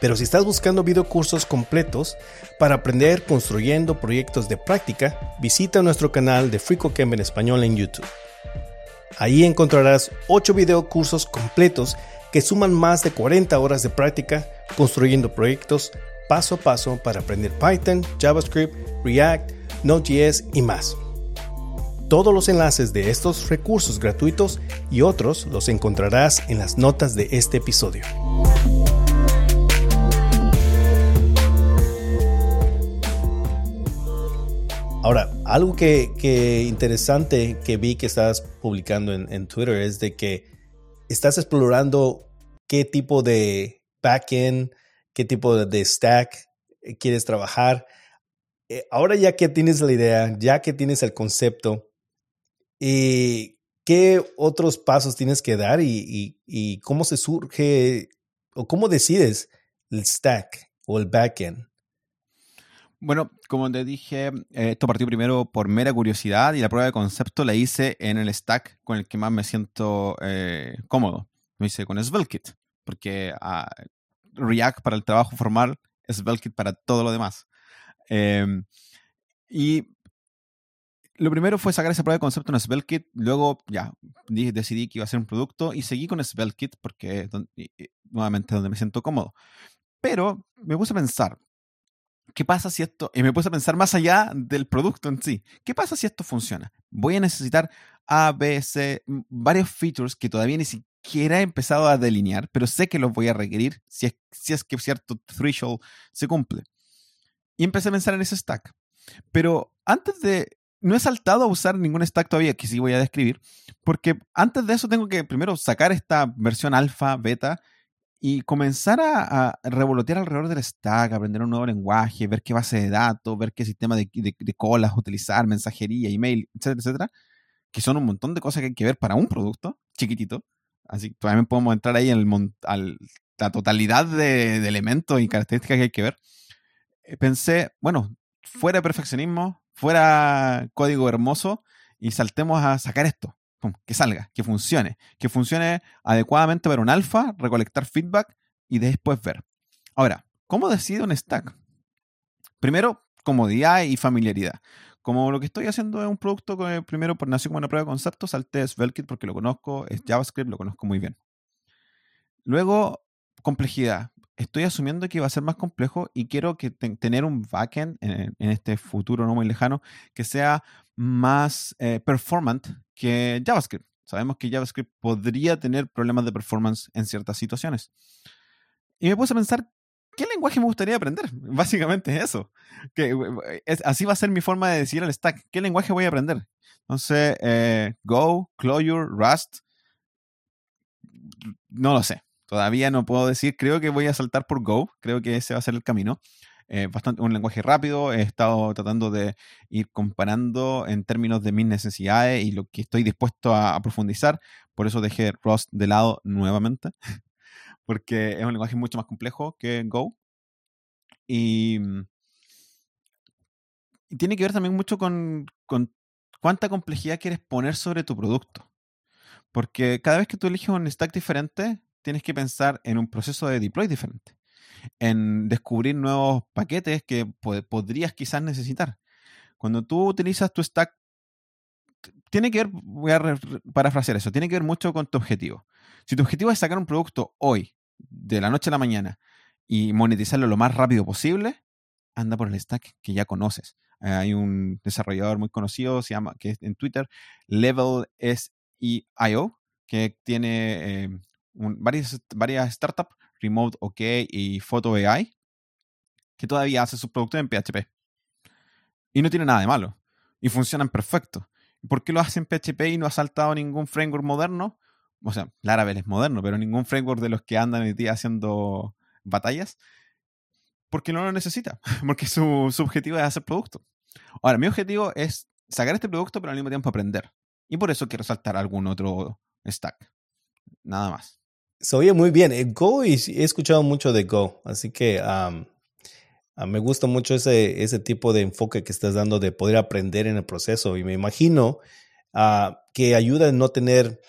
Pero si estás buscando videocursos completos para aprender construyendo proyectos de práctica, visita nuestro canal de FreeCodeCamp en español en YouTube. Ahí encontrarás 8 videocursos completos que suman más de 40 horas de práctica construyendo proyectos paso a paso para aprender Python, JavaScript, React, Node.js y más. Todos los enlaces de estos recursos gratuitos y otros los encontrarás en las notas de este episodio. Ahora, algo que, interesante que vi que estás publicando en, Twitter es de que estás explorando qué tipo de backend, qué tipo de stack eh, quieres trabajar. Eh, ahora ya que tienes la idea, ya que tienes el concepto, ¿y ¿qué otros pasos tienes que dar y, cómo se surge o cómo decides el stack o el backend? Bueno, como te dije, eh, esto partió primero por mera curiosidad y la prueba de concepto la hice en el stack con el que más me siento cómodo. Lo hice con SvelteKit porque ah, React para el trabajo formal, SvelteKit para todo lo demás. Em, y lo primero fue sacar esa prueba de concepto en SvelteKit, luego ya decidí que iba a ser un producto y seguí con SvelteKit porque nuevamente donde me siento cómodo. Pero me puse a pensar, ¿qué pasa si esto, y me puse a pensar más allá del producto en sí, ¿qué pasa si esto funciona? Voy a necesitar A, B, C, varios features que todavía ni siquiera he empezado a delinear, pero sé que los voy a requerir si es, si es que cierto threshold se cumple. Y empecé a pensar en ese stack. Pero antes de... No he saltado a usar ningún stack todavía, que sí voy a describir, porque antes de eso tengo que primero sacar esta versión alfa, beta, y comenzar a, revolotear alrededor del stack, aprender un nuevo lenguaje, ver qué base de datos, ver qué sistema de, de, colas utilizar, mensajería, email, etcétera, etcétera, que son un montón de cosas que hay que ver para un producto chiquitito. Así que también podemos entrar ahí en el, la totalidad de, elementos y características que hay que ver. Eh, pensé, bueno, fuera perfeccionismo, fuera código hermoso y saltemos a sacar esto. Que salga, que funcione, que funcione adecuadamente para un alfa, recolectar feedback y después ver. Ahora, ¿cómo decido un stack? Primero, comodidad y familiaridad. Como lo que estoy haciendo es un producto que primero por nació como una prueba de concepto, salté SvelteKit porque lo conozco, es JavaScript, lo conozco muy bien. Luego, complejidad. Estoy asumiendo que va a ser más complejo y quiero que tener un backend en, este futuro no muy lejano que sea más eh, performant que JavaScript. Sabemos que JavaScript podría tener problemas de performance en ciertas situaciones. Y me puse a pensar ¿qué lenguaje me gustaría aprender? Básicamente es eso. Que, así va a ser mi forma de decir al stack, ¿qué lenguaje voy a aprender? Entonces, eh, Go, Clojure, Rust, no lo sé. Todavía no puedo decir, creo que voy a saltar por Go, creo que ese va a ser el camino. Eh, bastante, un lenguaje rápido, he estado tratando de ir comparando en términos de mis necesidades y lo que estoy dispuesto a, profundizar, por eso dejé Rust de lado nuevamente. porque es un lenguaje mucho más complejo que Go. Y, mm, tiene que ver también mucho con, cuánta complejidad quieres poner sobre tu producto. Porque cada vez que tú eliges un stack diferente, tienes que pensar en un proceso de deploy diferente, en descubrir nuevos paquetes que podrías quizás necesitar. Cuando tú utilizas tu stack, tiene que ver, voy a parafrasear eso, tiene que ver mucho con tu objetivo. Si tu objetivo es sacar un producto hoy de la noche a la mañana y monetizarlo lo más rápido posible, anda por el stack que ya conoces. hay un desarrollador muy conocido, se llama, que es en Twitter, Level SEIO, que tiene eh, varias, varias startups, Remote OK y Photo AI, que todavía hace sus productos en PHP. Y no tiene nada de malo. y funcionan perfecto. ¿Por qué lo hacen PHP y no ha saltado ningún framework moderno? O sea, Laravel es moderno, pero ningún framework de los que andan hoy día haciendo batallas. Porque no lo necesita, porque su, su objetivo es hacer producto. Ahora, mi objetivo es sacar este producto, pero al mismo tiempo aprender. Y por eso quiero saltar algún otro stack. Nada más. Se oye muy bien. Eh, Go, y he escuchado mucho de Go, así que me gusta mucho ese, ese tipo de enfoque que estás dando de poder aprender en el proceso. Y me imagino ah, que ayuda a no tener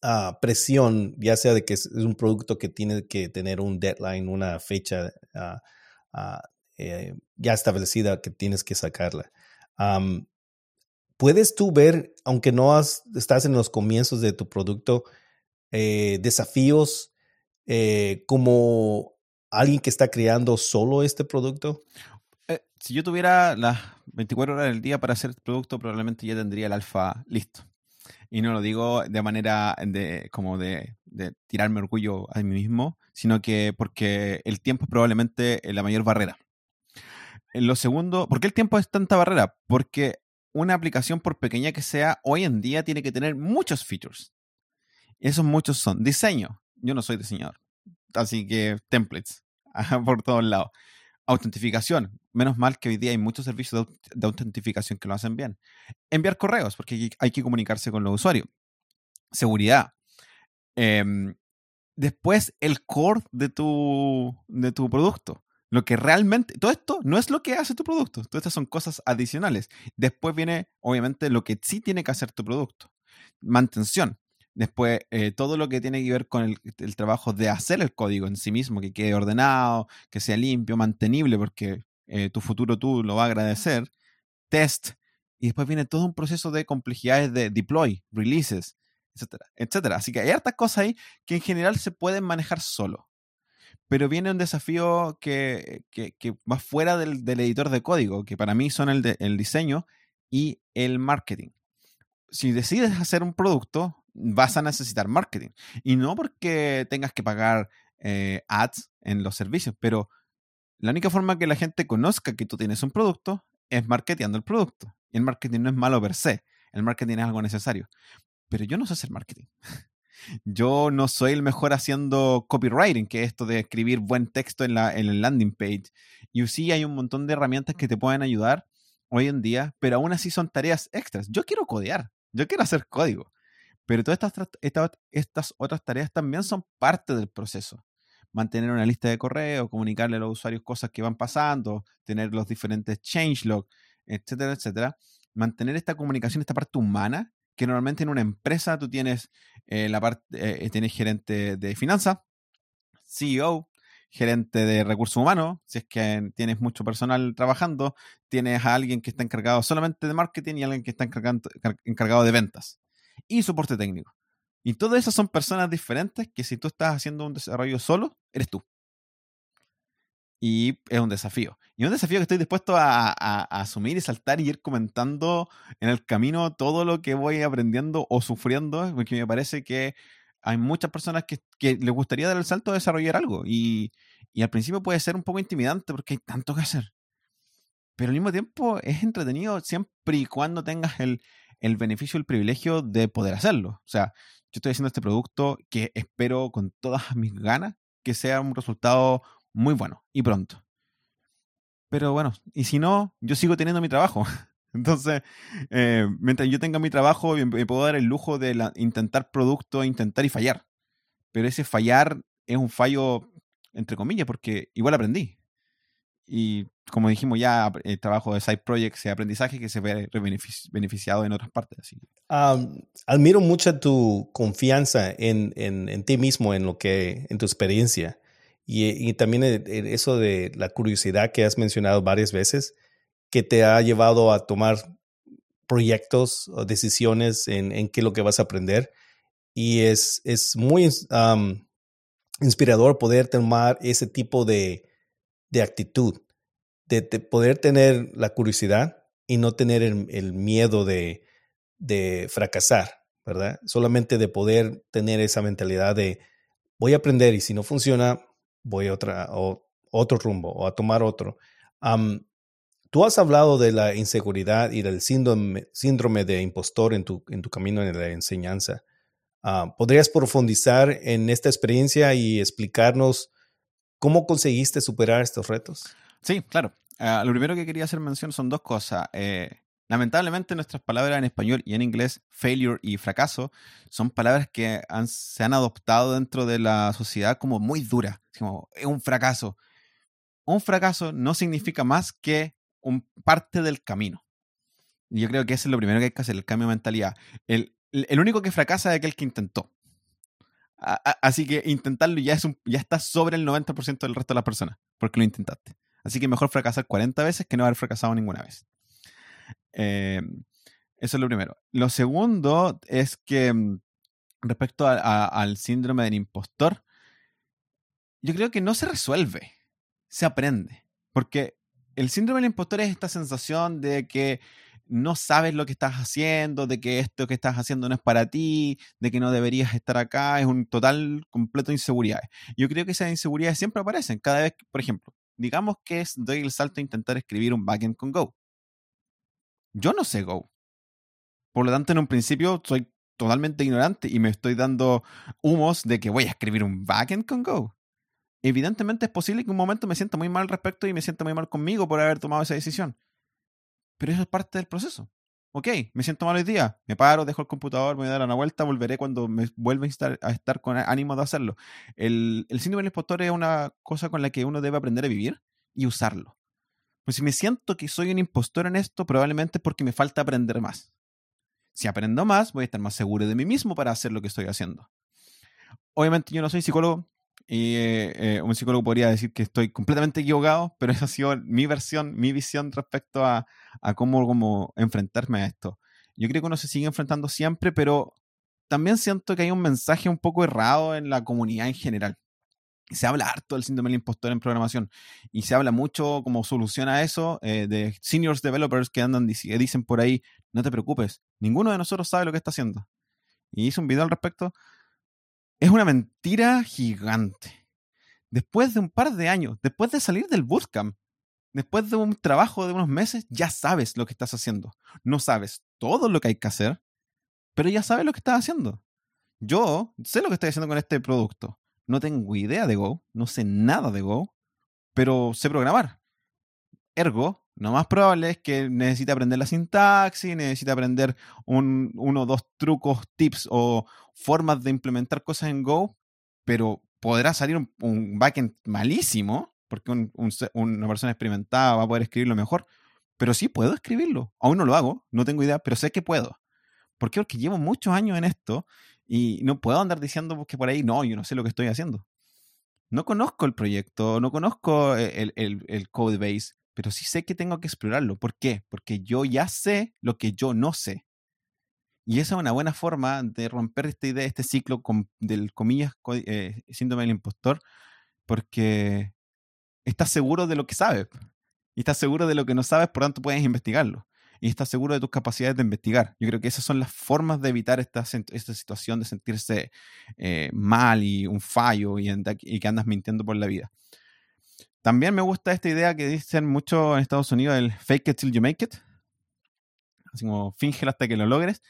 ah, presión, ya sea de que es un producto que tiene que tener un deadline, una fecha ah, eh, ya establecida que tienes que sacarla. ¿Puedes tú ver, aunque no estás en los comienzos de tu producto, eh, desafíos eh, como alguien que está creando solo este producto? Eh, si yo tuviera las 24 horas del día para hacer este producto, probablemente ya tendría el alfa listo. Y no lo digo de manera de, como de, de tirarme orgullo a mí mismo, sino que porque el tiempo es probablemente la mayor barrera. En lo segundo, ¿por qué el tiempo es tanta barrera? Porque una aplicación, por pequeña que sea, hoy en día tiene que tener muchos features. Esos muchos son diseño. Yo no soy diseñador. Así que templates por todos lados. Autentificación. Menos mal que hoy día hay muchos servicios de, autentificación que lo hacen bien. Enviar correos, porque hay que comunicarse con los usuarios. Seguridad. Em, después, el core de tu, de tu producto. Lo que realmente, todo esto no es lo que hace tu producto, todas estas son cosas adicionales. Después viene, obviamente, lo que sí tiene que hacer tu producto. Mantención. Después, eh, todo lo que tiene que ver con el, trabajo de hacer el código en sí mismo, que quede ordenado, que sea limpio, mantenible, porque eh, tu futuro tú lo va a agradecer. Test. Y después viene todo un proceso de complejidades de deploy, releases, etcétera, etcétera. Así que hay hartas cosas ahí que en general se pueden manejar solo pero viene un desafío que, va fuera del, editor de código, que para mí son el, el diseño y el marketing. Si decides hacer un producto, vas a necesitar marketing. Y no porque tengas que pagar eh, ads en los servicios, pero la única forma que la gente conozca que tú tienes un producto es marketeando el producto. Y el marketing no es malo per se, el marketing es algo necesario. Pero yo no sé hacer marketing. Yo no soy el mejor haciendo copywriting, que es esto de escribir buen texto en, la, en el landing page. Y sí hay un montón de herramientas que te pueden ayudar hoy en día, pero aún así son tareas extras. Yo quiero codear, yo quiero hacer código, pero todas estas, estas, otras tareas también son parte del proceso. Mantener una lista de correo, comunicarle a los usuarios cosas que van pasando, tener los diferentes changelog, etcétera, etcétera. Mantener esta comunicación, esta parte humana, que normalmente en una empresa tú tienes eh, la parte, eh, tienes gerente de finanzas, CEO, gerente de recursos humanos, si es que tienes mucho personal trabajando, tienes a alguien que está encargado solamente de marketing y alguien que está encargado de ventas y soporte técnico. Y todas esas son personas diferentes que si tú estás haciendo un desarrollo solo, eres tú y es un desafío. Y un desafío que estoy dispuesto a, asumir y saltar y ir comentando en el camino todo lo que voy aprendiendo o sufriendo, porque me parece que hay muchas personas que, que les gustaría dar el salto a desarrollar algo. Y, y, al principio puede ser un poco intimidante porque hay tanto que hacer. Pero al mismo tiempo es entretenido siempre y cuando tengas el, el beneficio, el privilegio de poder hacerlo. O sea, yo estoy haciendo este producto que espero con todas mis ganas que sea un resultado muy bueno y pronto. Pero bueno, y si no, yo sigo teniendo mi trabajo. Entonces, eh, mientras yo tenga mi trabajo, me puedo dar el lujo de intentar producto, intentar y fallar. Pero ese fallar es un fallo, entre comillas, porque igual aprendí. Y como dijimos ya, el trabajo de side projects y aprendizaje que se ve beneficiado en otras partes. Así. admiro mucho tu confianza en, en, en, ti mismo, en lo que, en tu experiencia. Y, también eso de la curiosidad que has mencionado varias veces, que te ha llevado a tomar proyectos o decisiones en, en qué es lo que vas a aprender. Y es, es muy inspirador poder tomar ese tipo de, de actitud, de, poder tener la curiosidad y no tener el, miedo de, de, fracasar, ¿verdad? Solamente de poder tener esa mentalidad de voy a aprender y si no funciona, voy a otra, o, otro rumbo o a tomar otro. tú has hablado de la inseguridad y del síndrome, síndrome de impostor en tu, en tu camino en la enseñanza. Ah, ¿Podrías profundizar en esta experiencia y explicarnos cómo conseguiste superar estos retos? Sí, claro. Ah, lo primero que quería hacer mención son dos cosas. Eh, lamentablemente nuestras palabras en español y en inglés, failure y fracaso, son palabras que se han adoptado dentro de la sociedad como muy duras. Como, es un fracaso. Un fracaso no significa más que un parte del camino. Yo creo que eso es lo primero que hay que hacer, el cambio de mentalidad. El, el único que fracasa es aquel que intentó. Así que intentarlo ya, es un, ya está sobre el 90% del resto de las personas, porque lo intentaste. Así que mejor fracasar 40 veces que no haber fracasado ninguna vez. Em, eso es lo primero. Lo segundo es que mm, respecto al síndrome del impostor, yo creo que no se resuelve, se aprende. Porque el síndrome del impostor es esta sensación de que no sabes lo que estás haciendo, de que esto que estás haciendo no es para ti, de que no deberías estar acá, es un total, completo inseguridad. Yo creo que esas inseguridades siempre aparecen cada vez, por ejemplo, digamos que doy el salto a intentar escribir un backend con Go. Yo no sé Go. Por lo tanto, en un principio soy totalmente ignorante y me estoy dando humos de que voy a escribir un backend con Go. Evidentemente es posible que un momento me sienta muy mal al respecto y me sienta muy mal conmigo por haber tomado esa decisión. Pero eso es parte del proceso. Ok, me siento mal hoy día, me paro, dejo el computador, me voy a dar una vuelta, volveré cuando me vuelva a estar, con ánimo de hacerlo. El, el síndrome del impostor es una cosa con la que uno debe aprender a vivir y usarlo. Pues si me siento que soy un impostor en esto, probablemente es porque me falta aprender más. Si aprendo más, voy a estar más seguro de mí mismo para hacer lo que estoy haciendo. Obviamente yo no soy psicólogo, y eh, eh, un psicólogo podría decir que estoy completamente equivocado, pero esa ha sido mi versión, mi visión respecto a, cómo, cómo, enfrentarme a esto. Yo creo que uno se sigue enfrentando siempre, pero también siento que hay un mensaje un poco errado en la comunidad en general. Se habla harto del síndrome del impostor en programación y se habla mucho como solución a eso eh, de seniors developers que andan que dicen por ahí, no te preocupes, ninguno de nosotros sabe lo que está haciendo. Y hice un video al respecto es una mentira gigante. Después de un par de años, después de salir del bootcamp, después de un trabajo de unos meses, ya sabes lo que estás haciendo. No sabes todo lo que hay que hacer, pero ya sabes lo que estás haciendo. Yo sé lo que estoy haciendo con este producto. No tengo idea de Go, no sé nada de Go, pero sé programar. Ergo, lo más probable es que necesite aprender la sintaxis, necesite aprender un, uno o dos trucos, tips o formas de implementar cosas en Go, pero podrá salir un, backend malísimo, porque una persona experimentada va a poder escribirlo mejor, pero sí puedo escribirlo. Aún no lo hago, no tengo idea, pero sé que puedo. ¿Por qué? Porque llevo muchos años en esto y no puedo andar diciendo que por ahí no, yo no sé lo que estoy haciendo. No conozco el proyecto, no conozco el, el, el code base, pero sí sé que tengo que explorarlo. ¿Por qué? Porque yo ya sé lo que yo no sé. Y esa es una buena forma de romper esta idea, este ciclo del comillas eh, síndrome del impostor, porque estás seguro de lo que sabes. Y estás seguro de lo que no sabes, por tanto puedes investigarlo. Y estás seguro de tus capacidades de investigar. Yo creo que esas son las formas de evitar esta, esta situación de sentirse eh, mal y un fallo y, y que andas mintiendo por la vida. También me gusta esta idea que dicen mucho en Estados Unidos, el fake it till you make it. Así como fíngelo hasta que lo logres.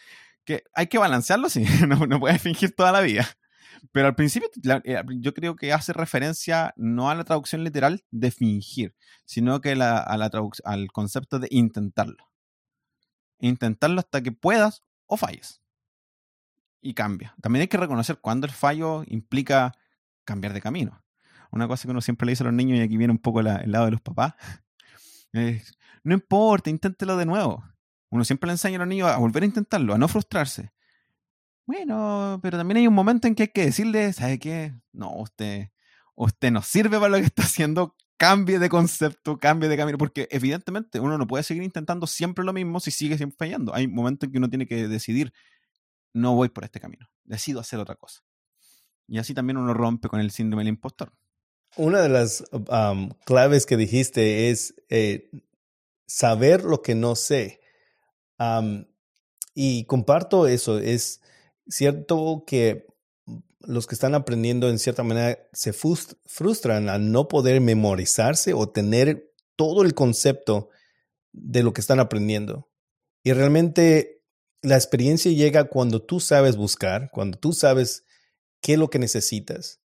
Que hay que balancearlo, sí. No, puedes fingir toda la vida. Pero al principio eh, yo creo que hace referencia no a la traducción literal de fingir, sino que a la al concepto de intentarlo. Intentarlo hasta que puedas o falles. Y cambia. También hay que reconocer cuando el fallo implica cambiar de camino una cosa que uno siempre le dice a los niños, y aquí viene un poco el lado de los papás, no importa, inténtelo de nuevo. Uno siempre le enseña a los niños a volver a intentarlo, a no frustrarse. Bueno, pero también hay un momento en que hay que decirle, ¿sabe qué? No, usted, usted no sirve para lo que está haciendo, cambie de concepto, cambie de camino, porque evidentemente uno no puede seguir intentando siempre lo mismo si sigue siempre fallando. Hay momentos en que uno tiene que decidir, no voy por este camino, decido hacer otra cosa. Y así también uno rompe con el síndrome del impostor. Una de las claves que dijiste es eh, saber lo que no sé. y comparto eso. Es cierto que los que están aprendiendo en cierta manera se frustran al no poder memorizarse o tener todo el concepto de lo que están aprendiendo. Y realmente la experiencia llega cuando tú sabes buscar, cuando tú sabes qué es lo que necesitas.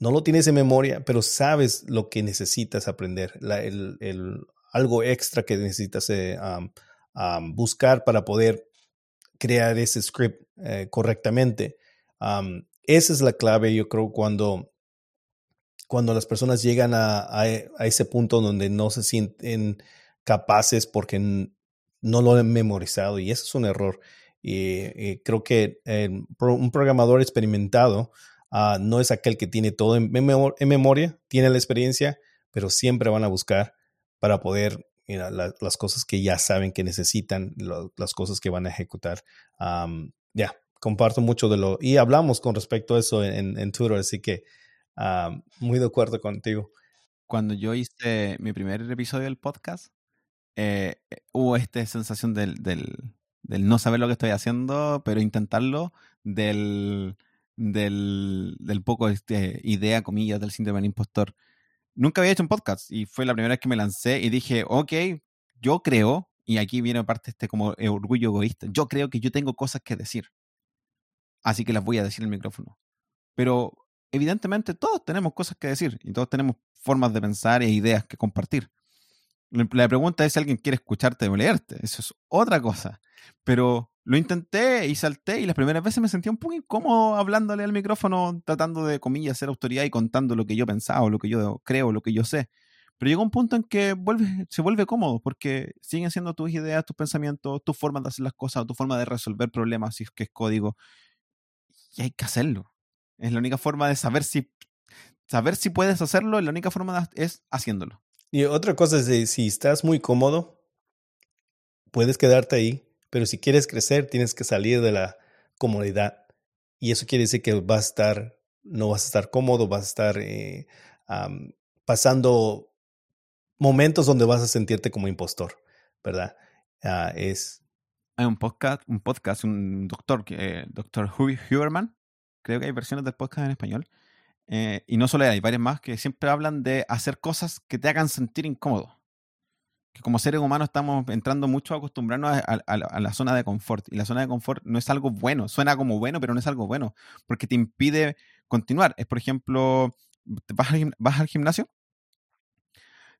No lo tienes en memoria, pero sabes lo que necesitas aprender, el, algo extra que necesitas eh, buscar para poder crear ese script eh, correctamente. esa es la clave, yo creo, cuando, cuando las personas llegan a, a, ese punto donde no se sienten capaces porque no lo han memorizado y eso es un error. Y, creo que un programador experimentado ah, no es aquel que tiene todo en, memoria, tiene la experiencia, pero siempre van a buscar para poder las cosas que ya saben que necesitan, las cosas que van a ejecutar. ya, comparto mucho de lo... Y hablamos con respecto a eso en, Twitter, así que muy de acuerdo contigo. Cuando yo hice mi primer episodio del podcast, eh, eh, hubo esta sensación del, del, no saber lo que estoy haciendo, pero intentarlo, del, del, poco este, idea, comillas, del síndrome del impostor. Nunca había hecho un podcast y fue la primera vez que me lancé y dije, ok, yo creo, y aquí viene parte este como orgullo egoísta, yo creo que yo tengo cosas que decir. Así que las voy a decir en el micrófono. Pero evidentemente todos tenemos cosas que decir y todos tenemos formas de pensar e ideas que compartir. La pregunta es si alguien quiere escucharte o leerte. Eso es otra cosa. Pero lo intenté y salté y las primeras veces me sentía un poco incómodo hablándole al micrófono, tratando de, comillas, ser autoridad y contando lo que yo pensaba, lo que yo creo, lo que yo sé. Pero llega un punto en que se vuelve cómodo porque siguen siendo tus ideas, tus pensamientos, tus formas de hacer las cosas, tu forma de resolver problemas, si es que es código. Y hay que hacerlo. Es la única forma de saber si, saber si puedes hacerlo, la única forma es haciéndolo. Y otra cosa es de si estás muy cómodo, puedes quedarte ahí, pero si quieres crecer, tienes que salir de la comodidad. Y eso quiere decir que vas a estar, no vas a estar cómodo, vas a estar eh, pasando momentos donde vas a sentirte como impostor, ¿verdad? Ah, es. Hay un podcast, un podcast, un doctor, eh, doctor Huberman, creo que hay versiones del podcast en español, eh, y no solo hay varias más que siempre hablan de hacer cosas que te hagan sentir incómodo. Como seres humanos estamos entrando mucho a acostumbrarnos a, la zona de confort. Y la zona de confort no es algo bueno. Suena como bueno, pero no es algo bueno. Porque te impide continuar. Es, por ejemplo, vas al, vas al gimnasio.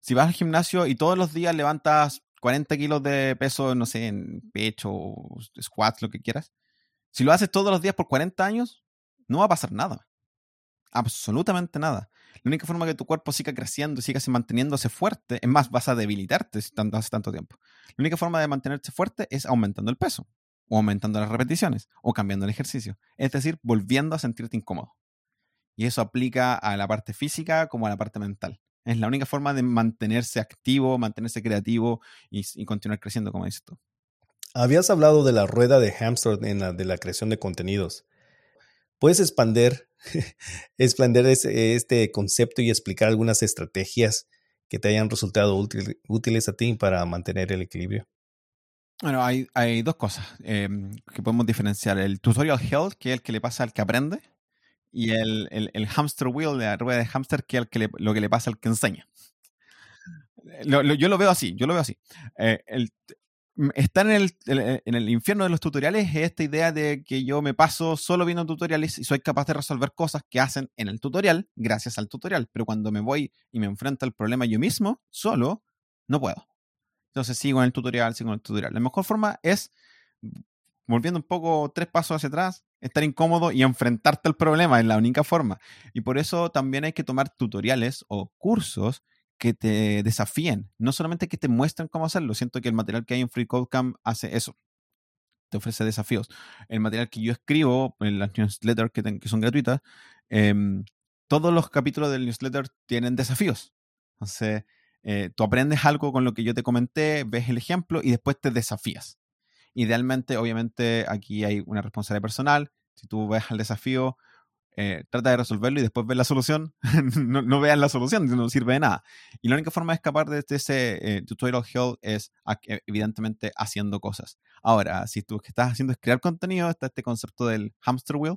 Si vas al gimnasio y todos los días levantas 40 kilos de peso, no sé, en pecho, squats, lo que quieras. Si lo haces todos los días por 40 años, no va a pasar nada absolutamente nada. La única forma que tu cuerpo siga creciendo siga manteniéndose fuerte, es más, vas a debilitarte si tanto, hace tanto tiempo. La única forma de mantenerse fuerte es aumentando el peso, o aumentando las repeticiones, o cambiando el ejercicio. Es decir, volviendo a sentirte incómodo. Y eso aplica a la parte física como a la parte mental. Es la única forma de mantenerse activo, mantenerse creativo y, continuar creciendo, como dices tú. Habías hablado de la rueda de hamster en de la creación de contenidos. ¿Puedes expander, expander este concepto y explicar algunas estrategias que te hayan resultado útiles a ti para mantener el equilibrio? Bueno, hay, dos cosas em, que podemos diferenciar. El tutorial health, que es el que le pasa al que aprende, y el, el, hamster wheel, la rueda de hamster, que es el que lo que le pasa al que enseña. yo lo veo así, yo lo veo así. Eh, estar en el, en el infierno de los tutoriales es esta idea de que yo me paso solo viendo tutoriales y soy capaz de resolver cosas que hacen en el tutorial gracias al tutorial, pero cuando me voy y me enfrento al problema yo mismo, solo, no puedo. Entonces sigo en el tutorial, sigo en el tutorial. La mejor forma es, volviendo un poco tres pasos hacia atrás, estar incómodo y enfrentarte al problema, es la única forma. Y por eso también hay que tomar tutoriales o cursos que te desafíen, no solamente que te muestren cómo hacerlo. Siento que el material que hay en Free Code Camp hace eso. Te ofrece desafíos. El material que yo escribo en las newsletters que, que son gratuitas, em, todos los capítulos del newsletter tienen desafíos. Entonces, eh, tú aprendes algo con lo que yo te comenté, ves el ejemplo y después te desafías. Idealmente, obviamente, aquí hay una responsabilidad personal. Si tú ves el desafío, eh, trata de resolverlo y después ves la solución, no, no, veas la solución, no sirve de nada. Y la única forma de escapar de ese eh, tutorial hell es eh, evidentemente haciendo cosas. Ahora, si tú que estás haciendo es crear contenido, está este concepto del hamster wheel,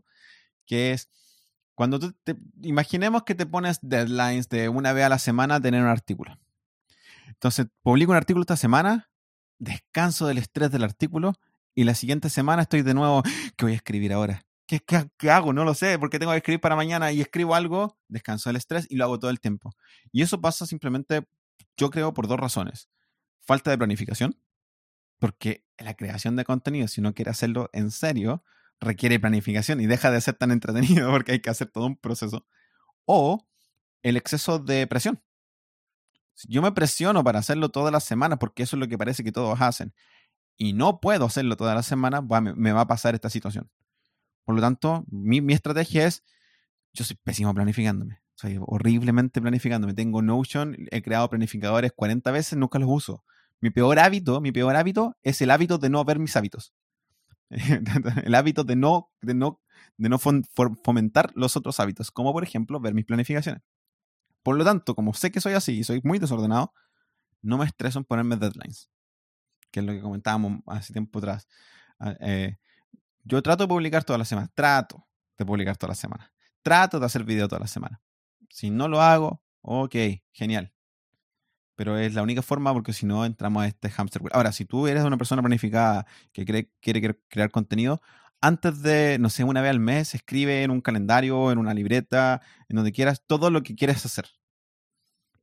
que es cuando tú te, imaginemos que te pones deadlines de una vez a la semana tener un artículo. Entonces, publico un artículo esta semana descanso del estrés del artículo y la siguiente semana estoy de nuevo, ¿qué voy a escribir ahora? ¿Qué, hago? No lo sé, porque tengo que escribir para mañana y escribo algo, descanso del estrés y lo hago todo el tiempo. Y eso pasa simplemente, yo creo, por dos razones. Falta de planificación, porque la creación de contenido, si uno quiere hacerlo en serio, requiere planificación y deja de ser tan entretenido porque hay que hacer todo un proceso. O el exceso de presión. Yo me presiono para hacerlo todas las semanas porque eso es lo que parece que todos hacen y no puedo hacerlo todas las semanas, me va a pasar esta situación. Por lo tanto, mi, mi estrategia es, yo soy pésimo planificándome, soy horriblemente planificándome. Tengo Notion, he creado planificadores 40 veces, nunca los uso. Mi peor hábito, mi peor hábito es el hábito de no ver mis hábitos. el hábito de no, de no, de no fomentar los otros hábitos, como por ejemplo ver mis planificaciones. Por lo tanto, como sé que soy así y soy muy desordenado, no me estreso en ponerme deadlines, que es lo que comentábamos hace tiempo atrás. Ah, eh, yo trato de publicar todas las semanas, trato de publicar todas las semanas, trato de hacer video todas las semanas. Si no lo hago, ok, genial. Pero es la única forma porque si no entramos a este hamster wheel. Ahora, si tú eres una persona planificada que quiere crear contenido, antes de, no sé, una vez al mes, escribe en un calendario, en una libreta, en donde quieras, todo lo que quieres hacer.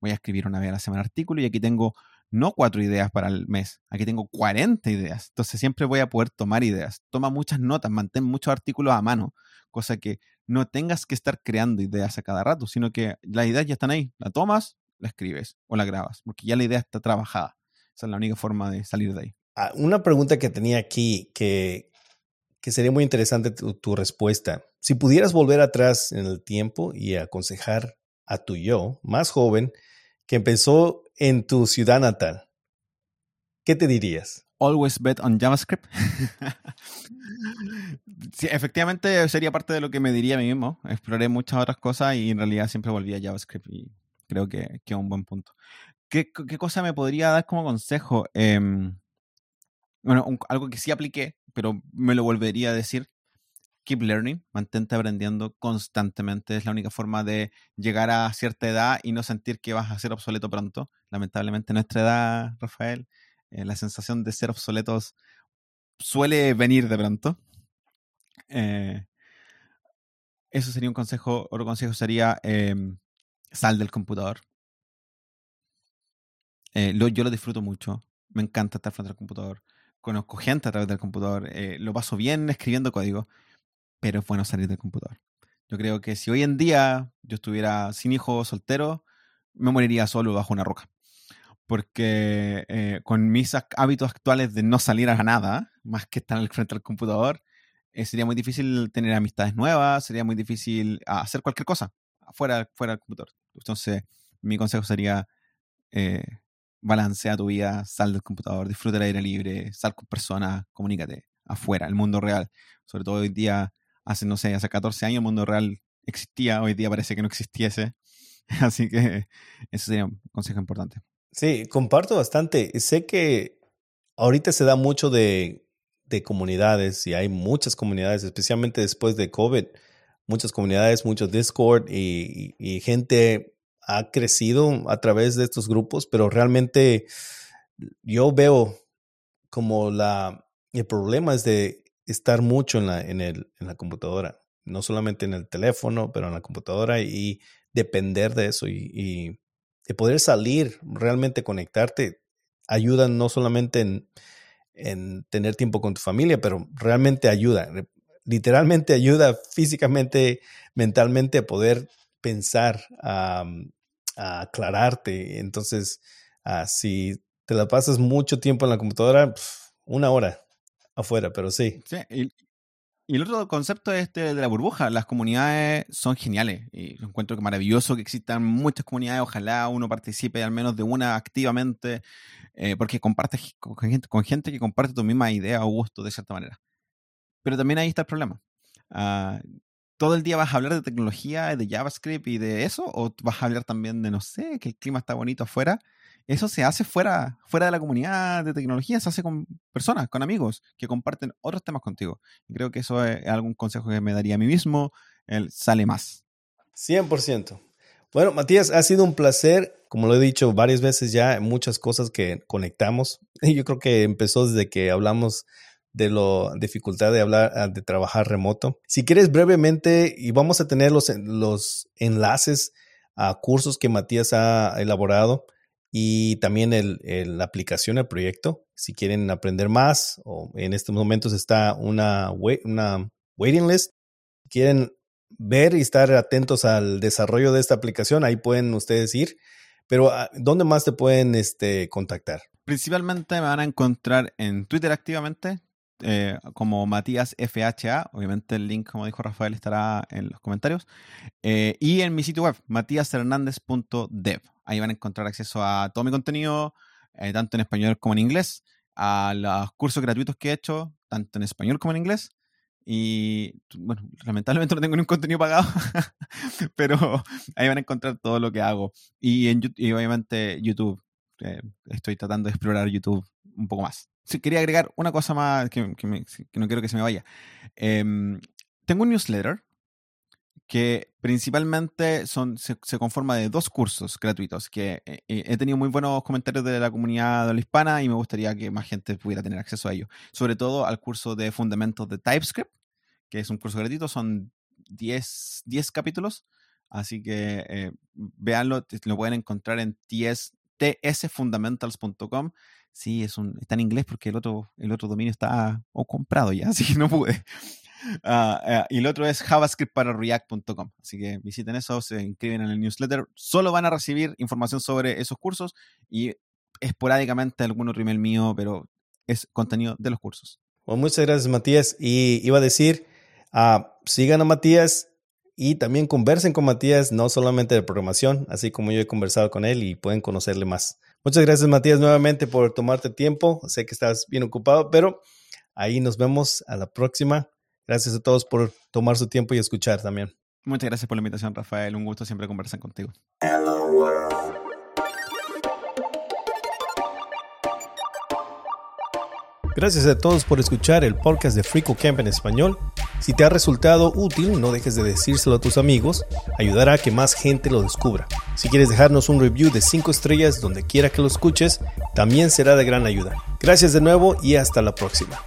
Voy a escribir una vez a la semana artículo y aquí tengo no cuatro ideas para el mes, aquí tengo 40 ideas. Entonces siempre voy a poder tomar ideas. Toma muchas notas, mantén muchos artículos a mano, cosa que no tengas que estar creando ideas a cada rato, sino que las ideas ya están ahí. La tomas, la escribes o la grabas, porque ya la idea está trabajada. Esa es la única forma de salir de ahí. Ah, una pregunta que tenía aquí que, que sería muy interesante tu, respuesta. Si pudieras volver atrás en el tiempo y aconsejar a tu yo más joven que empezó en tu ciudad natal, ¿qué te dirías? Always bet on JavaScript. sí, efectivamente sería parte de lo que me diría a mí mismo. Exploré muchas otras cosas y en realidad siempre volví a JavaScript y creo que, que es un buen punto. ¿Qué, ¿Qué, cosa me podría dar como consejo? Em, bueno, algo que sí apliqué, pero me lo volvería a decir. Keep learning, mantente aprendiendo constantemente. Es la única forma de llegar a cierta edad y no sentir que vas a ser obsoleto pronto. Lamentablemente, en nuestra edad, Rafael, eh, la sensación de ser obsoletos suele venir de pronto. Eh, eso sería un consejo. Otro consejo sería em, sal del computador. Eh, yo lo disfruto mucho. Me encanta estar frente al computador conozco gente a través del computador, lo paso bien escribiendo código, pero es bueno salir del computador. Yo creo que si hoy en día yo estuviera sin hijo, soltero, me moriría solo bajo una roca. Porque eh, con mis hábitos actuales de no salir a nada, más que estar al frente del computador, eh, sería muy difícil tener amistades nuevas, sería muy difícil hacer cualquier cosa fuera, fuera del computador. Entonces, mi consejo sería balancea tu vida, sal del computador, disfruta el aire libre, sal con personas, comunícate afuera, el mundo real. Sobre todo hoy día, hace, no sé, hace 14 años mundo real existía, hoy día parece que no existiese. Así que ese sería un consejo importante. Sí, comparto bastante. Sé que ahorita se da mucho de, de comunidades y hay muchas comunidades, especialmente después de COVID, muchas comunidades, muchos Discord y, y gente ha crecido a través de estos grupos, pero realmente yo veo como la, el problema es de estar mucho en la, en, el, en la computadora, no solamente en el teléfono, pero en la computadora y depender de eso y, de poder salir, realmente conectarte, ayuda no solamente en, en tener tiempo con tu familia, pero realmente ayuda, literalmente ayuda físicamente, mentalmente a poder pensar, aclararte. Entonces, ah, si te la pasas mucho tiempo en la computadora, una hora afuera, pero sí. Sí, y, el otro concepto es este de la burbuja. Las comunidades son geniales y encuentro que maravilloso que existan muchas comunidades. Ojalá uno participe al menos de una activamente, eh, porque compartes con gente, con gente que comparte tu misma idea o gusto de cierta manera. Pero también ahí está el problema. Uh, todo el día vas a hablar de tecnología, de JavaScript y de eso, o vas a hablar también de, no sé, que el clima está bonito afuera. Eso se hace fuera, fuera de la comunidad de tecnología, se hace con personas, con amigos que comparten otros temas contigo. Creo que eso es algún consejo que me daría a mí mismo, el sale más. 100%. Bueno, Matías, ha sido un placer. Como lo he dicho varias veces ya, muchas cosas que conectamos. Yo creo que empezó desde que hablamos de la dificultad de hablar, ah, de trabajar remoto. Si quieres brevemente, y vamos a tener los, los enlaces a cursos que Matías ha elaborado y también el, la aplicación al proyecto. Si quieren aprender más, o en estos momentos está una, una waiting list. Si quieren ver y estar atentos al desarrollo de esta aplicación, ahí pueden ustedes ir. Pero, ah, ¿dónde más te pueden este, contactar? Principalmente me van a encontrar en Twitter activamente, eh, como Matías FHA. Obviamente el link, como dijo Rafael, estará en los comentarios. Eh, y en mi sitio web, matíashernandez.dev. Ahí van a encontrar acceso a todo mi contenido, eh, tanto en español como en inglés, a los cursos gratuitos que he hecho, tanto en español como en inglés. Y bueno, lamentablemente no tengo ningún contenido pagado, pero ahí van a encontrar todo lo que hago. Y, y obviamente YouTube. estoy tratando de explorar YouTube un poco más quería agregar una cosa más que, no quiero que se me vaya. Em, tengo un newsletter que principalmente son, se, conforma de dos cursos gratuitos que eh, eh, he tenido muy buenos comentarios de la comunidad de la hispana y me gustaría que más gente pudiera tener acceso a ello. Sobre todo al curso de Fundamentos de TypeScript, que es un curso gratuito, son 10, 10 capítulos, así que eh, véanlo, lo pueden encontrar en tsfundamentals.com Sí, es un, está en inglés porque el otro, el otro dominio está o comprado ya, así que no pude. Ah, ah, y el otro es javascript para react.com. Así que visiten eso, se inscriben en el newsletter. Solo van a recibir información sobre esos cursos y esporádicamente algún otro email mío, pero es contenido de los cursos. Bueno, muchas gracias, Matías. Y iba a decir, uh, sigan a Matías y también conversen con Matías, no solamente de programación, así como yo he conversado con él y pueden conocerle más. Muchas gracias, Matías, nuevamente por tomarte tiempo. Sé que estás bien ocupado, pero ahí nos vemos a la próxima. Gracias a todos por tomar su tiempo y escuchar también. Muchas gracias por la invitación, Rafael. Un gusto siempre conversar contigo. Gracias a todos por escuchar el podcast de Frico Camp en español. Si te ha resultado útil, no dejes de decírselo a tus amigos, ayudará a que más gente lo descubra. Si quieres dejarnos un review de 5 estrellas donde quiera que lo escuches, también será de gran ayuda. Gracias de nuevo y hasta la próxima.